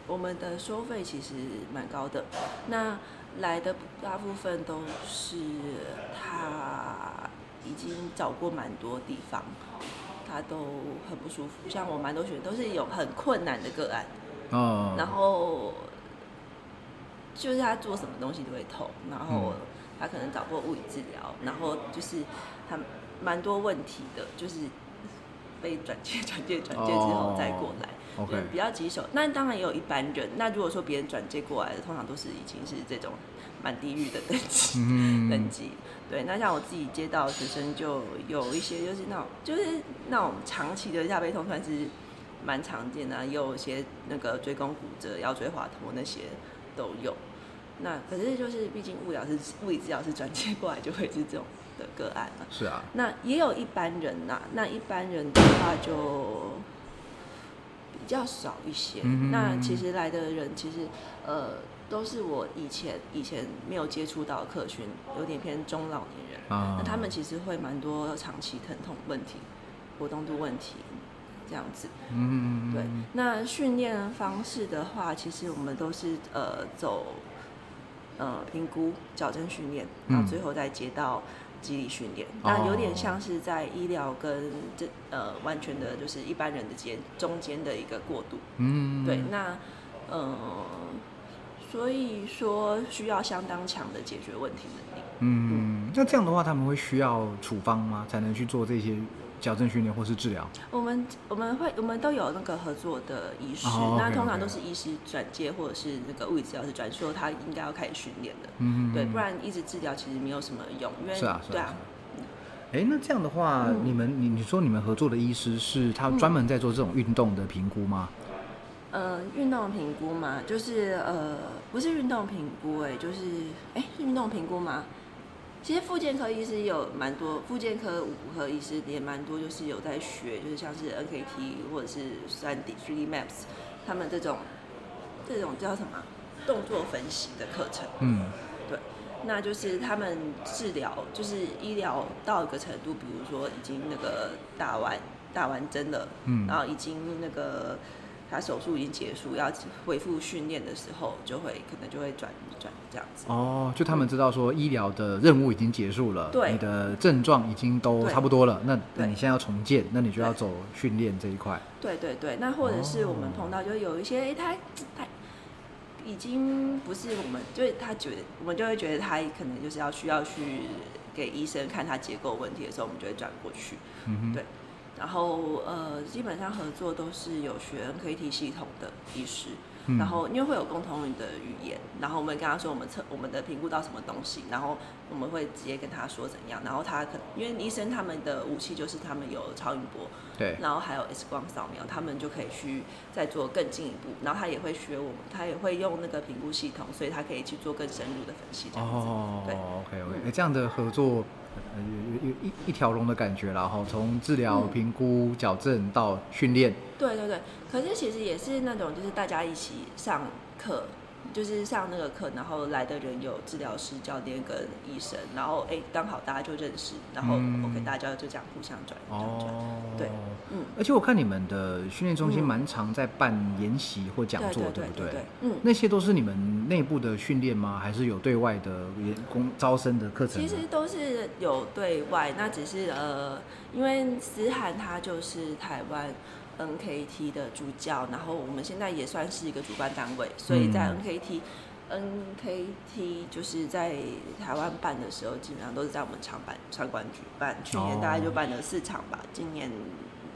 我们的收费其实蛮高的，那来的大部分都是他已经找过蛮多地方，他都很不舒服。像我蛮多学员都是有很困难的个案，哦，然后就是他做什么东西都会痛，然后嗯他可能找过物理治疗，然后就是他蛮多问题的，就是被转介、转介、转介之后再过来。哦 OK 比较棘手。那当然也有一般人，那如果说别人转介过来的，通常都是已经是这种蛮地狱的等级。嗯 等级。对，那像我自己接到的学生，就有一些就是那种就是那种长期的下背痛，算是蛮常见的啊、也有一些那个椎弓骨折、腰椎滑脱那些都有。那可是就是毕竟物疗是物理治疗师转接过来，就会是这种的个案了。是啊，那也有一般人呐、那一般人的话就比较少一些。嗯哼那其实来的人其实呃都是我以前以前没有接触到的客群，有点偏中老年人。啊那他们其实会蛮多长期疼痛问题、活动度问题这样子。嗯，对，那训练方式的话，其实我们都是呃走呃评估矫正训练，然后最后再接到肌力训练。那有点像是在医疗跟这呃完全的就是一般人的间中间的一个过渡。嗯，对，那呃所以说需要相当强的解决问题能力。嗯，那这样的话，他们会需要处方吗？才能去做这些矫正训练或是治疗？我们我们会我们都有那个合作的医师，哦那通常都是医师转介或者是那个物理治疗师转说他应该要开始训练的，嗯，对，不然一直治疗其实没有什么用，因为是啊，是对啊啊。，哎、那这样的话，嗯你们你你说你们合作的医师是他专门在做这种运动的评估吗？呃，运动评估嘛，就是呃，不是运动评估，哎，就是哎，是运动评估吗？其实复健科医师有蛮多，复健科、五科医师也蛮多，就是有在学，就是像是 NKT 或者是三 D、3D Maps，他们这种这种叫什么动作分析的课程。嗯，对，那就是他们治疗，就是医疗到一个程度，比如说已经那个打完打完针了，嗯然后已经那个他手术已经结束，要恢复训练的时候，就会可能就会转转这样子。哦，就他们知道说医疗的任务已经结束了，对你的症状已经都差不多了，那那你现在要重建，那你就要走训练这一块。对对对，那或者是我们哦碰到，就是有一些，哎、他他已经不是我们，就是他觉得我们就会觉得他可能就是要需要去给医生看他结构问题的时候，我们就会转过去。嗯哼，对然后呃，基本上合作都是有学 NKT 系统的医师，嗯然后因为会有共同的语言，然后我们跟他说我们测我们的评估到什么东西，然后我们会直接跟他说怎样，然后他可因为医生他们的武器就是他们有超音波，对，然后还有 X 光扫描，他们就可以去再做更进一步，然后他也会学我们，他也会用那个评估系统，所以他可以去做更深入的分析这样子。哦对，OK OK，嗯哎、这样的合作，呃，有有有一一条龙的感觉啦，哈，从治疗、嗯。评估、矫正到训练，对对对，可是其实也是那种就是大家一起上课，就是上那个课，然后来的人有治疗师、教练跟医生，然后哎刚好大家就认识，然后嗯 OK 大家就这样互相转转转，哦，对，嗯，而且我看你们的训练中心嗯蛮常在办研习或讲座，对不对，嗯。那些都是你们内部的训练吗？还是有对外的员工招生的课程？其实都是有对外，那只是呃，因为思涵他就是台湾 NKT 的助教，然后我们现在也算是一个主办单位，所以在嗯 NKT、NKT 就是在台湾办的时候，基本上都是在我们场办场馆举办。去年大概就办了四场吧，今年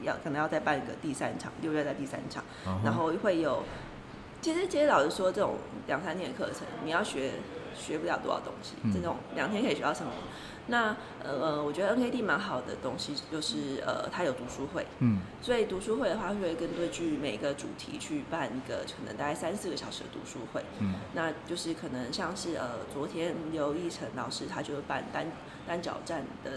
要可能要再办一个第三场，六月在第三场，嗯然后会有。其实，其实老实说，这种两三天的课程，你要学学不了多少东西。嗯这种两天可以学到什么？那呃，我觉得 NKD 蛮好的东西就是呃，它有读书会，嗯，所以读书会的话，会根据每个主题去办一个可能大概三四个小时的读书会。嗯，那就是可能像是呃，昨天刘奕成老师他就办单单脚站的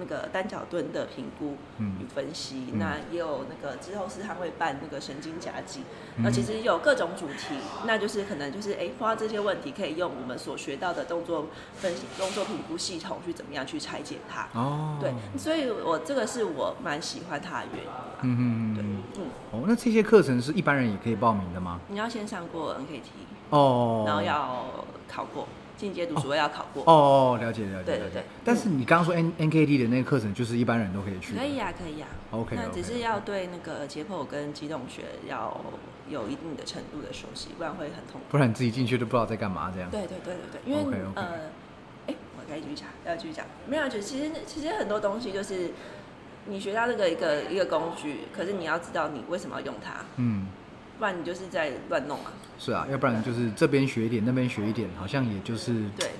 那个单脚蹲的评估嗯与分析，嗯那也有那个之后是他会办那个神经夹击，嗯那其实有各种主题，那就是可能就是哎，碰到这些问题可以用我们所学到的动作分析、动作评估系统去怎么样去拆解它。哦，对，所以我这个是我蛮喜欢它的原因啊。嗯嗯对嗯，嗯，哦，那这些课程是一般人也可以报名的吗？你要先上过 NKT，哦，然后要考过进阶读书会要考过。哦，了解了解，了解。对对对。但是你刚刚说 N N K D 的那个课程，就是一般人都可以去，可以呀、可以呀、OK，那只是要对那个解剖跟机动学要有一定的程度的熟悉，不然会很痛苦。不然你自己进去都不知道在干嘛这样。对对对对对，因为呃，哎，我该继续讲，要继续讲，没有，就其实其实很多东西就是你学到这个一个一个工具，可是你要知道你为什么要用它，嗯，不然你就是在乱弄啊。是啊，要不然就是这边学一点，那边学一点，好像也就是对。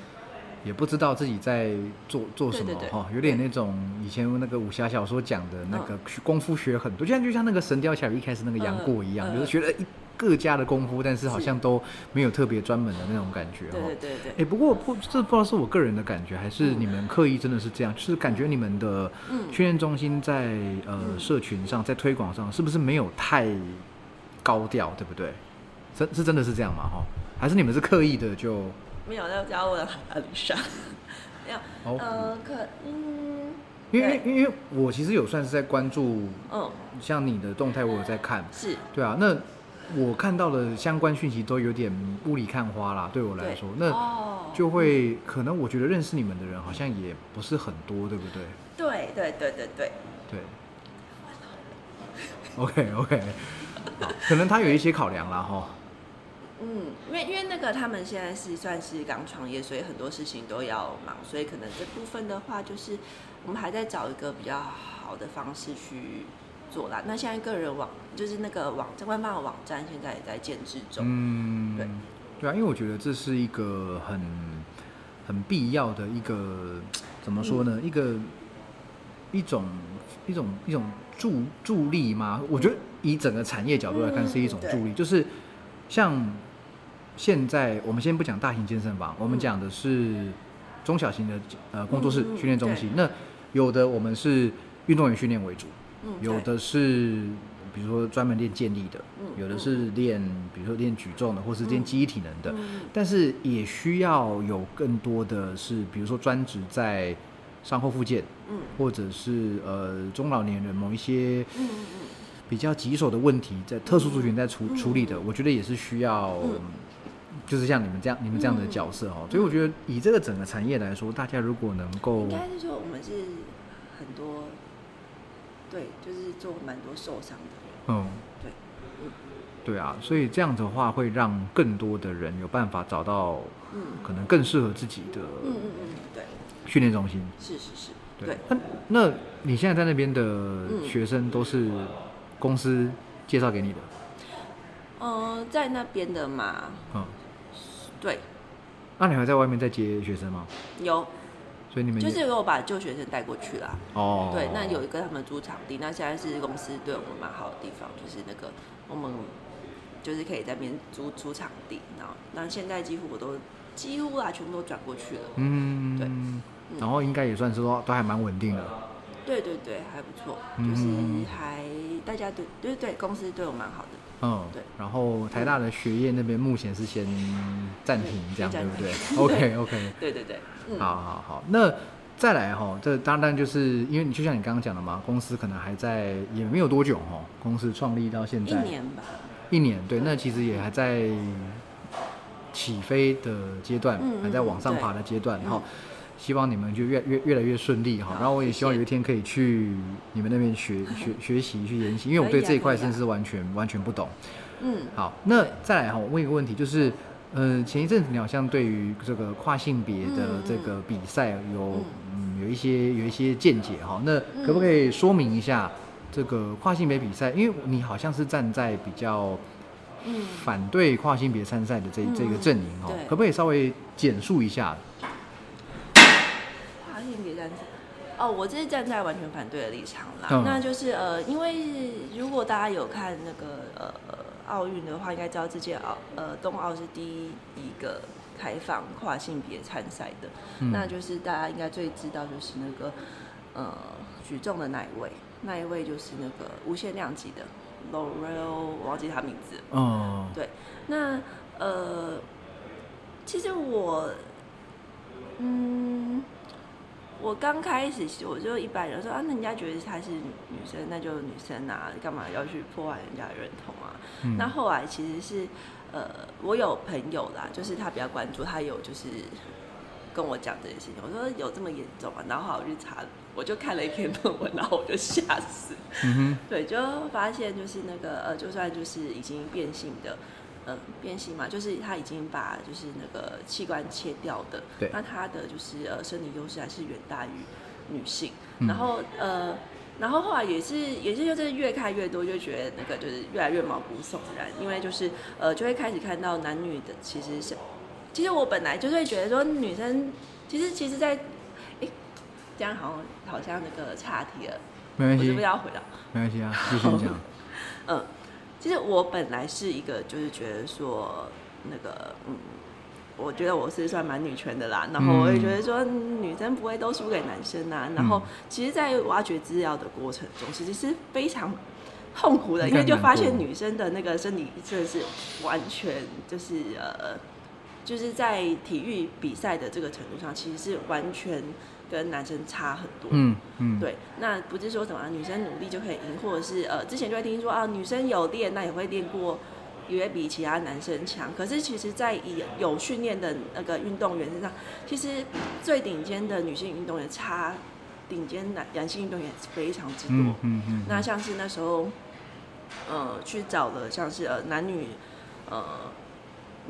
也不知道自己在做做什么哈，有点那种以前那个武侠小说讲的那个嗯。功夫学很多，就像就像那个《神雕侠侣》一开始那个杨过一样，嗯嗯。就是学了一各家的功夫，但是好像都没有特别专门的那种感觉哈。对对对对。哎、不过不，这不知道是我个人的感觉，还是你们刻意真的是这样？就是感觉你们的嗯。训练中心在呃嗯。社群上，在推广上，是不是没有太高调，对不对？真是真的是这样吗？哈，还是你们是刻意的就？没有要教我的阿里莎，没有，哦。呃，可嗯因为对。因为我其实有算是在关注，嗯。像你的动态，我有在看，是。对啊，那我看到的相关讯息都有点雾里看花啦，对我来对。说，那哦。就会可能我觉得认识你们的人好像也不是很多，对不对？对对对对对，对。OK OK，好，可能他有一些考量啦哈。嗯，因为因为那个他们现在是算是刚创业，所以很多事情都要忙，所以可能这部分的话，就是我们还在找一个比较好的方式去做啦。那现在个人网就是那个网站官方的网站，现在也在建制中。嗯，对，对啊，因为我觉得这是一个很很必要的一个怎么说呢？嗯一个一种一种一种助助力吗？我觉得以整个产业角度来看，嗯是一种助力，就是像现在我们先不讲大型健身房，我们嗯。讲的是中小型的呃工作室训练中心。那有的我们是运动员训练为主，嗯，有的是比如说专门练健力的，嗯有的是练比如说练举重的，或是练嗯。记忆体能的，嗯。但是也需要有更多的是，比如说专职在伤后复健，嗯。或者是呃中老年人某一些嗯嗯比较棘手的问题，在特殊族群在处处理的，我觉得也是需要，就是像你们这样你们这样的角色哦。所以我觉得以这个整个产业来说，大家如果能够，应该是说我们是很多，对，就是做蛮多受伤的人，嗯，对，对啊，所以这样的话会让更多的人有办法找到，嗯。可能更适合自己的嗯嗯嗯，对，训练中心。是是是，对。对，，那那你现在在那边的嗯。学生都是公司介绍给你的，呃，在那边的嘛，嗯，对，那你还在外面再接学生吗？有，所以你们就是有把旧学生带过去啦。哦，对，那有一个他们租场地，那现在是公司对我们蛮好的地方，就是那个我们就是可以在那边租租场地，然后那现在几乎我都几乎啊全部都转过去了。嗯，对然后应该也算是说都还蛮稳定的，对对对，还不错，嗯就是还大家对对对公司对我蛮好的。嗯，对。然后台大的学业那边目前是先暂停，这样对先不 对？OK OK，对对对，嗯，好好好，那再来哈，这当然就是因为你就像你刚刚讲的嘛，公司可能还在也没有多久哈，公司创立到现在一年吧，一年，对，那其实也还在起飞的阶段，嗯还在往上爬的阶段嗯哈。希望你们就越越越来越顺利哈，然后我也希望有一天可以去你们那边学学 学习去研习，因为我对这一块真是完全完全不懂。嗯，好，那再来哈，我问一个问题，就是，嗯，前一阵子你好像对于这个跨性别的嗯这个比赛有嗯嗯有一些有一些见解哈，那可不可以说明一下这个跨性别比赛？因为你好像是站在比较嗯反对跨性别参赛的这嗯这个阵营哈，可不可以稍微简述一下？跨性别战争。哦，我这是站在完全反对的立场啦。嗯那就是呃，因为如果大家有看那个呃奥运的话，应该知道这届奥呃冬奥是第一一个开放跨性别参赛的。嗯那就是大家应该最知道就是那个呃举重的那一位，那一位就是那个无限量级的 L'Oreal，我忘记他名字了。嗯，对，那呃，其实我，嗯，我刚开始我就一般人说啊，那人家觉得她是女生，那就女生啊，干嘛要去破坏人家的认同啊？嗯那后来其实是呃，我有朋友啦，就是他比较关注，他有就是跟我讲这件事情，我说有这么严重啊？然后后来我去查，我就看了一篇论文，然后我就吓死。嗯对，就发现就是那个呃，就算就是已经变性的，呃，变性嘛，就是他已经把就是那个器官切掉的，对那他的就是呃生理优势还是远大于女性，嗯然后呃。然后后来也是，也是就是越看越多，就觉得那个就是越来越毛骨悚然，因为就是呃就会开始看到男女的其实是，其实我本来就会觉得说女生其实其实在，哎，这样好像好像那个岔题了，没关系我是不是，要回答？没关系啊，继续讲。嗯，其实我本来是一个就是觉得说那个嗯，我觉得我是算蛮女权的啦，然后我也觉得说嗯女生不会都输给男生啊，然后嗯其实，在挖掘资料的过程中，其实是非常痛苦的，因为就发现女生的那个生理真的是完全就是呃，就是在体育比赛的这个程度上，其实是完全跟男生差很多。嗯嗯，对，那不是说什么、啊女生努力就可以赢，或者是呃，之前就会听说啊，女生有练，那也会练过，也会比其他男生强。可是其实，在以有训练的那个运动员身上，其实最顶尖的女性运动员差顶尖男男性运动员非常之多。嗯嗯嗯，那像是那时候，呃，去找了像是呃男女，呃。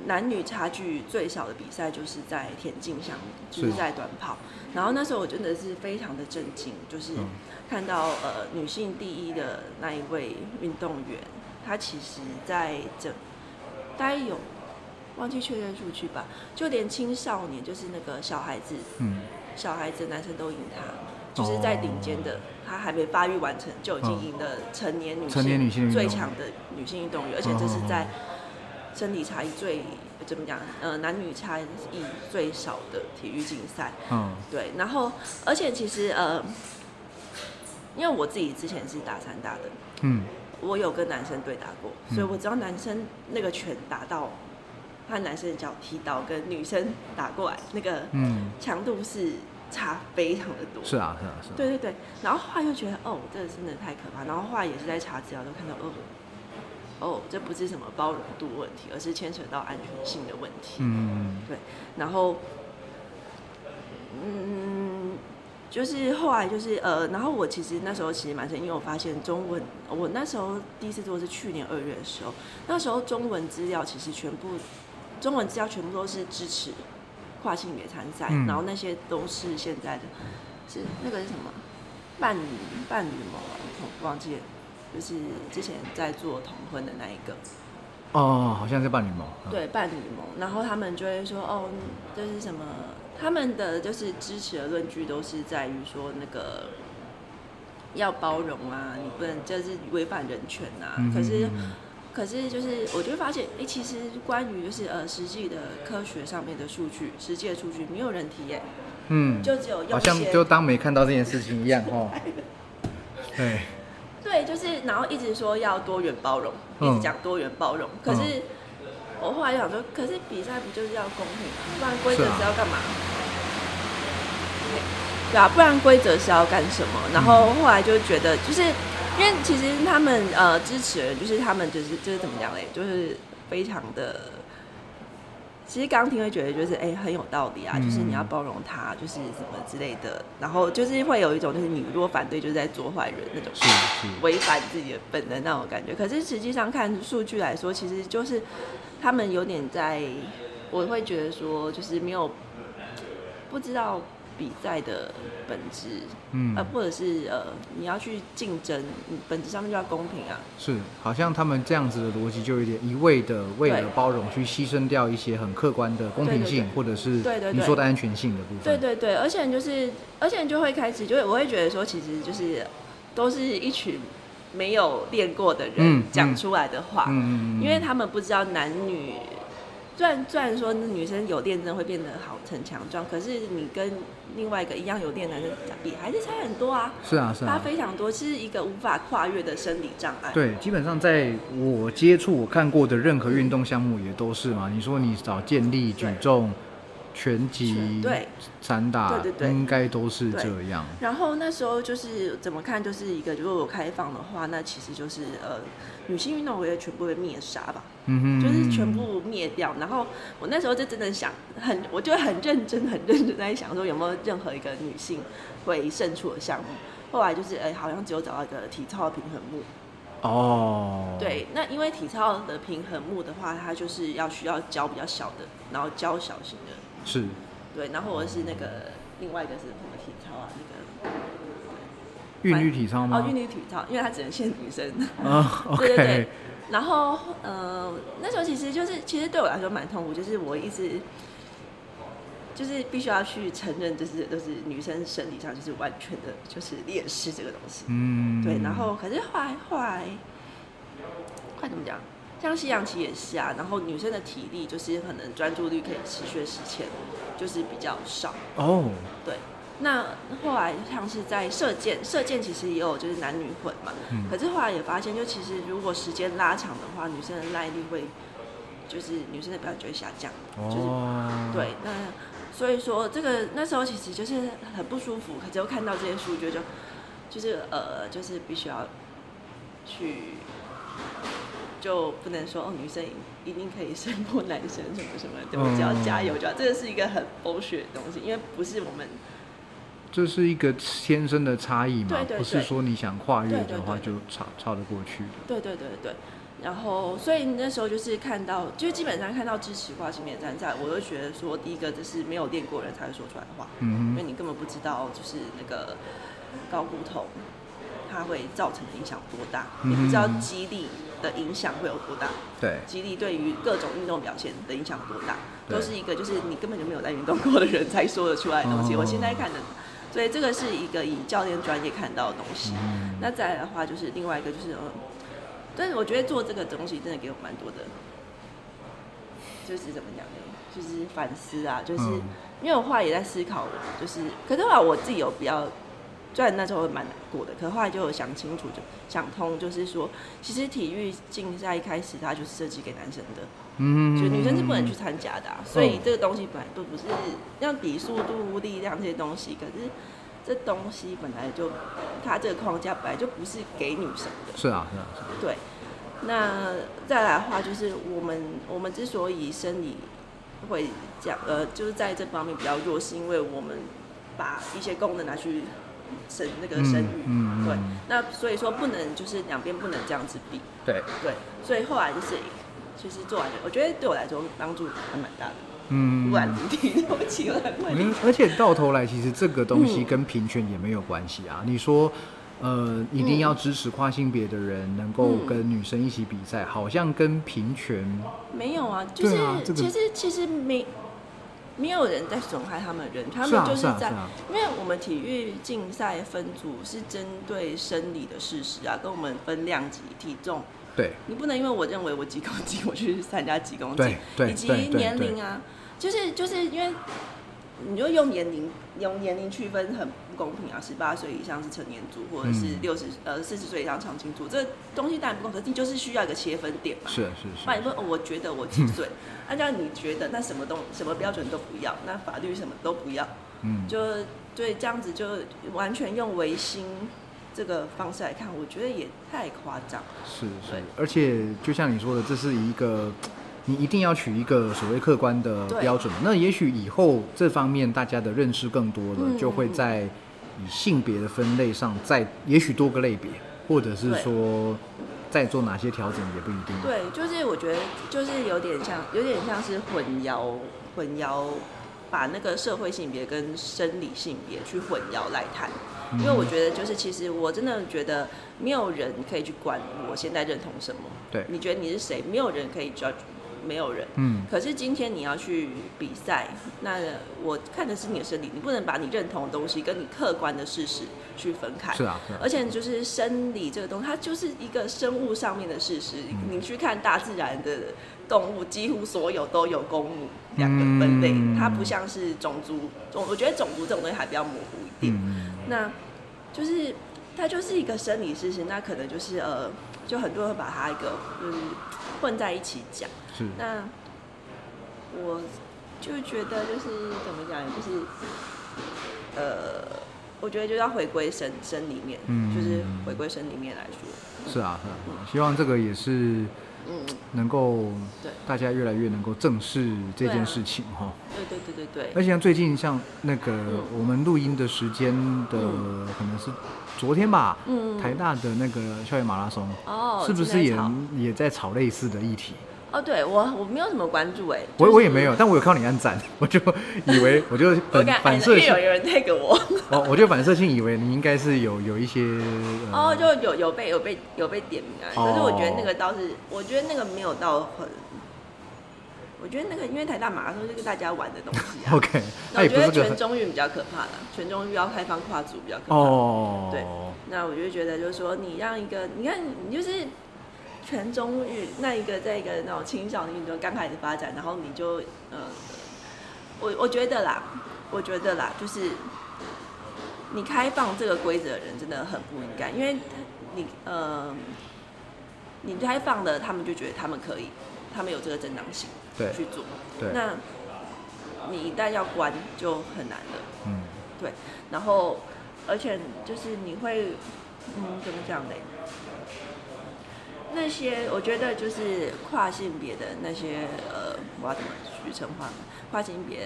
男女差距最小的比赛就是在田径项目，就是是。在短跑。然后那时候我真的是非常的震惊，就是嗯。看到呃女性第一的那一位运动员，她其实在整大概有忘记确认数据吧，就连青少年就是那个小孩子，嗯。小孩子男生都赢她，就是在顶尖的，她还没发育完成就已经赢了成年女性最强的女性运动员，而且这是在身体差异最怎么讲？呃，男女差异最少的体育竞赛。嗯对，然后而且其实呃，因为我自己之前是打散打的，嗯我有跟男生对打过，嗯所以我知道男生那个拳打到，他男生的脚踢到跟女生打过来那个嗯强度是差非常的多。是啊，是啊，是啊。对对对，然后后来又觉得哦，这个真的太可怕。然后后来也是在查资料，都看到哦，哦，这不是什么包容度问题，而是牵扯到安全性的问题。嗯，对，然后，嗯，就是后来就是呃，然后我其实那时候其实蛮深，因为我发现中文，我那时候第一次做是去年二月的时候，那时候中文资料其实全部中文资料全部都是支持跨性别参赛，嗯。然后那些都是现在的，是那个是什么？伴侣伴侣盟啊，我忘记了，就是之前在做同婚的那一个。哦，好像是伴侣盟。嗯，对伴侣盟，然后他们就会说，哦，就是什么？他们的就是支持的论据都是在于说那个要包容啊，你不能就是违反人权啊。嗯可是可是就是我就会发现，哎、其实关于就是呃实际的科学上面的数据，实际的数据没有人提耶，嗯，就只有好像就当没看到这件事情一样哦。对，对，就是然后一直说要多元包容，一嗯直讲多元包容。可是我后来想说，可是比赛不就是要公平吗？不然规则是要干嘛？对啊，不然规则是要干什么？然后后来就觉得，就是因为其实他们呃支持的人，就是他们就是就是怎么讲嘞，就是非常的。其实刚听会觉得就是哎、很有道理啊，嗯就是你要包容他，就是什么之类的，然后就是会有一种就是你如果反对就是在做坏人那种是是，违反自己的本能那种感觉。可是实际上看数据来说，其实就是他们有点在，我会觉得说，就是没有不知道比赛的本质，嗯。呃，，或者是呃，你要去竞争，你本质上面就要公平啊。是，好像他们这样子的逻辑就有点一味的为了包容去牺牲掉一些很客观的公平性，或者是你说的安全性的部分。对对对，而且就是，而且就会开始，就会我会觉得说，其实就是都是一群没有练过的嗯人讲出来的话，嗯嗯嗯，因为他们不知道男女，虽然虽然说女生有练真的会变得好很强壮，可是你跟另外一个一样有练的男生比，还是差很多啊，是啊是差啊，非常多，是一个无法跨越的生理障碍。对，基本上在我接触我看过的任何运动项目也都是嘛。你说你找健力、举重、拳击、对，散打，对对对应该都是这样。然后那时候就是怎么看，就是一个如果有开放的话，那其实就是呃，女性运动会全部被灭杀吧。嗯哼，就是全部灭掉。然后我那时候就真的想，很，我就很认真、很认真在想说，有没有任何一个女性会胜出的项目。后来就是，哎、好像只有找到一个体操的平衡木。哦，，对，那因为体操的平衡木的话，它就是要需要教比较小的，然后教小型的。是对，然后我是那个另外一个是什么体操啊？那个韵律体操吗？哦，韵律体操，因为它只能限女生。啊对对对。然后，呃，那时候其实就是，其实对我来说蛮痛苦，就是我一直就是必须要去承认，就是都是女生身体上就是完全的就是劣势这个东西。嗯，对，然后可是后来后来，快怎么讲？像西洋棋也是啊，然后女生的体力就是可能专注力可以持续的时间就是比较少。哦，对，那后来像是在射箭，射箭其实也有就是男女混嘛，嗯可是后来也发现，就其实如果时间拉长的话，女生的耐力会，就是女生的表现就会下降，就是哦，对，那所以说这个那时候其实就是很不舒服，可是又看到这些数据就就是呃就是必须要去。就不能说哦，女生一定可以胜过男生什么什么的，我只要加油就好。这个是一个很狗血的东西，因为不是我们这是一个天生的差异嘛，对对不是对。说你想跨越对对的话就超超得过去的。对对对。对，然后所以那时候就是看到，就是基本上看到支持跨性别站在，我就觉得说，第一个就是没有练过的人才会说出来的话，嗯因为嗯你根本不知道就是那个高骨头它会造成的影响多大，嗯你不知道肌力的影响会有多大，对，肌力对于各种运动表现的影响有多大，都是一个就是你根本就没有在运动过的人才说得出来的东西。哦我现在看的，所以这个是一个以教练专业看到的东西。嗯那再来的话，就是另外一个就是，嗯，但是我觉得做这个东西真的给我蛮多的，就是怎么讲呢？就是反思啊，就是、嗯因为我后来也在思考，就是，可是后来我自己有比较虽然那时候蛮难过的，可后来就有想清楚，就想通，就是说，其实体育竞赛一开始它就是设计给男生的，嗯，所以女生是不能去参加的、啊，所以这个东西本来都不是要比速度、力量这些东西，可是这东西本来就它这个框架本来就不是给女生的，是啊，是啊，是啊，对。那再来的话，就是我们我们之所以生理会讲呃，就是在这方面比较弱，是因为我们把一些功能拿去生那个生育，嗯对。那所以说不能就是两边不能这样子比，对，对。所以后来就是其实做完，我觉得对我来说帮助还蛮大的，嗯不然提不起来，嗯，而且到头来，其实这个东西跟平权也没有关系啊。你说，呃，一定要支持跨性别的人能够嗯跟女生一起比赛，好像跟平权，没有啊，就是、其实其实没没有人在损害他们人，他们就是在，是啊是啊。因为我们体育竞赛分组是针对生理的事实啊，跟我们分量级、体重，对，你不能因为我认为我几公斤，我去参加几公斤以及年龄啊，就是就是因为你就用年龄用年龄区分很不公平啊，十八岁以上是成年组，或者是嗯六十、呃四十岁以上常青组，这东西当然不公平，可是你就是需要一个切分点嘛。是是是，不然你说、哦、我觉得我几岁，按照你觉得，那什么东什么标准都不要，那法律什么都不要，嗯，就对这样子就完全用唯心这个方式来看，我觉得也太夸张。是是对，而且就像你说的，这是一个。你一定要取一个所谓客观的标准，那也许以后这方面大家的认识更多了，嗯就会在以性别的分类上再也许多个类别，或者是说再做哪些调整也不一定。对，就是我觉得就是有点像，有点像是混淆混淆，把那个社会性别跟生理性别去混淆来谈。因为我觉得，就是其实我真的觉得，没有人可以去管我现在认同什么。对你觉得你是谁？没有人可以 judge，没有人。嗯，可是今天你要去比赛，那我看的是你的生理，你不能把你认同的东西跟你客观的事实去分开。是啊是啊而且就是生理这个东西，它就是一个生物上面的事实。嗯你去看大自然的动物，几乎所有都有公母两个分类，嗯它不像是种族。我我觉得种族这种东西还比较模糊一点。嗯那就是它就是一个生理事实，那可能就是呃，就很多人会把它一个就是混在一起讲。是。那我就觉得就是怎么讲，就是呃，我觉得就要回归生生里面，嗯。就是回归生里面来说，是啊是啊，希望这个也是嗯，能够对大家越来越能够正视这件事情哈。对对对对对，而且像最近像那个嗯。我们录音的时间的嗯。可能是昨天吧，嗯。台大的那个校园马拉松，哦，是不是也也在吵类似的议题？哦，对我我没有什么关注哎，我就是我也没有，但我有看到你按赞，我就以为我就 我反感反射有，有人 take 我，哦，我就反射性以为你应该是有有一些呃哦，就有有被有被有被点名啊，哦可是我觉得那个倒是，我觉得那个没有到很，我觉得那个因为台大马拉松是跟大家玩的东西啊。OK，那我觉得全中运比较可怕啦，全中运要开放跨组比较可怕。哦，对那我就觉得就是说，你让一个，你看你就是全中运那一个在一个那种青少年运动刚开始发展，然后你就呃，我我觉得啦，我觉得啦，就是你开放这个规则的人真的很不应该，因为你呃，你开放了，他们就觉得他们可以，他们有这个正当性对去做。对，那你一旦要关就很难了。嗯对，然后而且就是你会，嗯，怎么讲呢？那些我觉得就是跨性别的那些呃，我要怎么去称呼？跨性别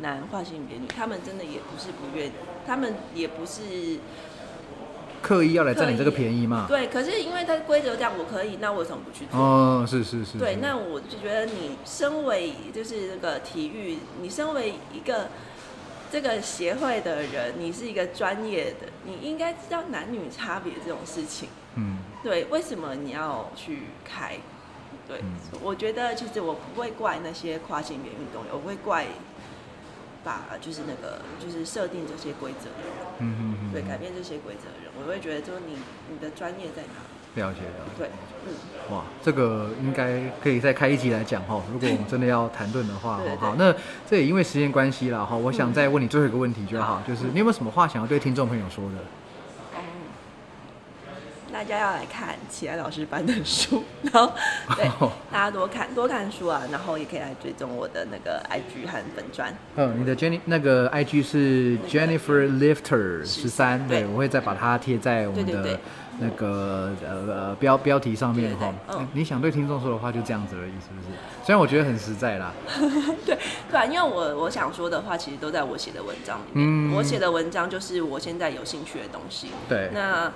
男、跨性别女，他们真的也不是不愿，他们也不是刻意要来占你这个便宜嘛？对。可是因为他规则这样，我可以，那我为什么不去做？哦，是是是，对，那我就觉得你身为就是那个体育，你身为一个这个协会的人，你是一个专业的，你应该知道男女差别这种事情。嗯对，为什么你要去开？对，嗯我觉得其实我不会怪那些跨性别运动员，我会怪把就是那个就是设定这些规则的人，嗯嗯嗯，对，改变这些规则的人，我会觉得说你你的专业在哪里？了解了解。对，嗯，哇，这个应该可以再开一集来讲哈。如果我们真的要谈论的话，好，那这也因为时间关系啦哈，我想再问你最后一个问题就好，就是你有没有什么话想要对听众朋友说的？大家要来看启安老师班的书，然后 对大家多看多看书啊，然后也可以来追踪我的那个 IG 和粉砖。嗯，你的 Jenny 那个 IG 是 Jennifer Lifter 十三，对对我会再把它贴在我们的那个呃呃标标题上面哈。嗯你想对听众说的话就这样子而已，是不是？虽然我觉得很实在啦，对 对啊，因为我我想说的话，其实都在我写的文章里面。嗯我写的文章就是我现在有兴趣的东西。对那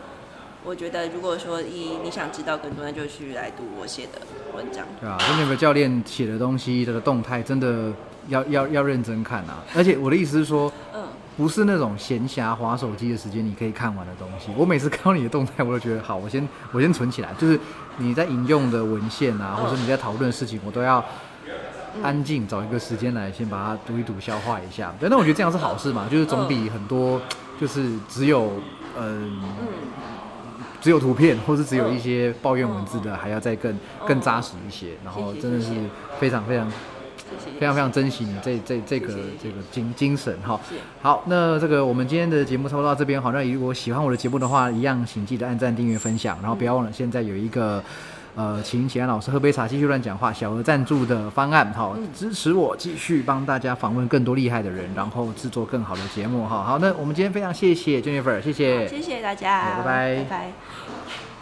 我觉得，如果说一你想知道更多，那就去来读我写的文章。对啊，那个教练写的东西，这个动态真的要要要认真看啊！而且我的意思是说，嗯，不是那种闲暇划手机的时间你可以看完的东西。我每次看到你的动态，我都觉得好，我先我先存起来。就是你在引用的文献啊，或者你在讨论的事情，我都要安静找一个时间来先把它读一读、消化一下。对，那我觉得这样是好事嘛，就是总比很多就是只有嗯。只有图片，或是只有一些抱怨文字的，还要再更更扎实一些。然后真的是非常非常。非常非常珍惜你这这这个这个精精神哈。好，那这个我们今天的节目差不多到这边好。那如果喜欢我的节目的话，一样请记得按赞、订阅、分享，然后不要忘了现在有一个。呃，请钱安老师喝杯茶，继续乱讲话。小额赞助的方案，好，支持我继续帮大家访问更多厉害的人，然后制作更好的节目，哈。好，那我们今天非常谢谢 Jennifer，谢谢，谢谢大家，好拜拜拜拜。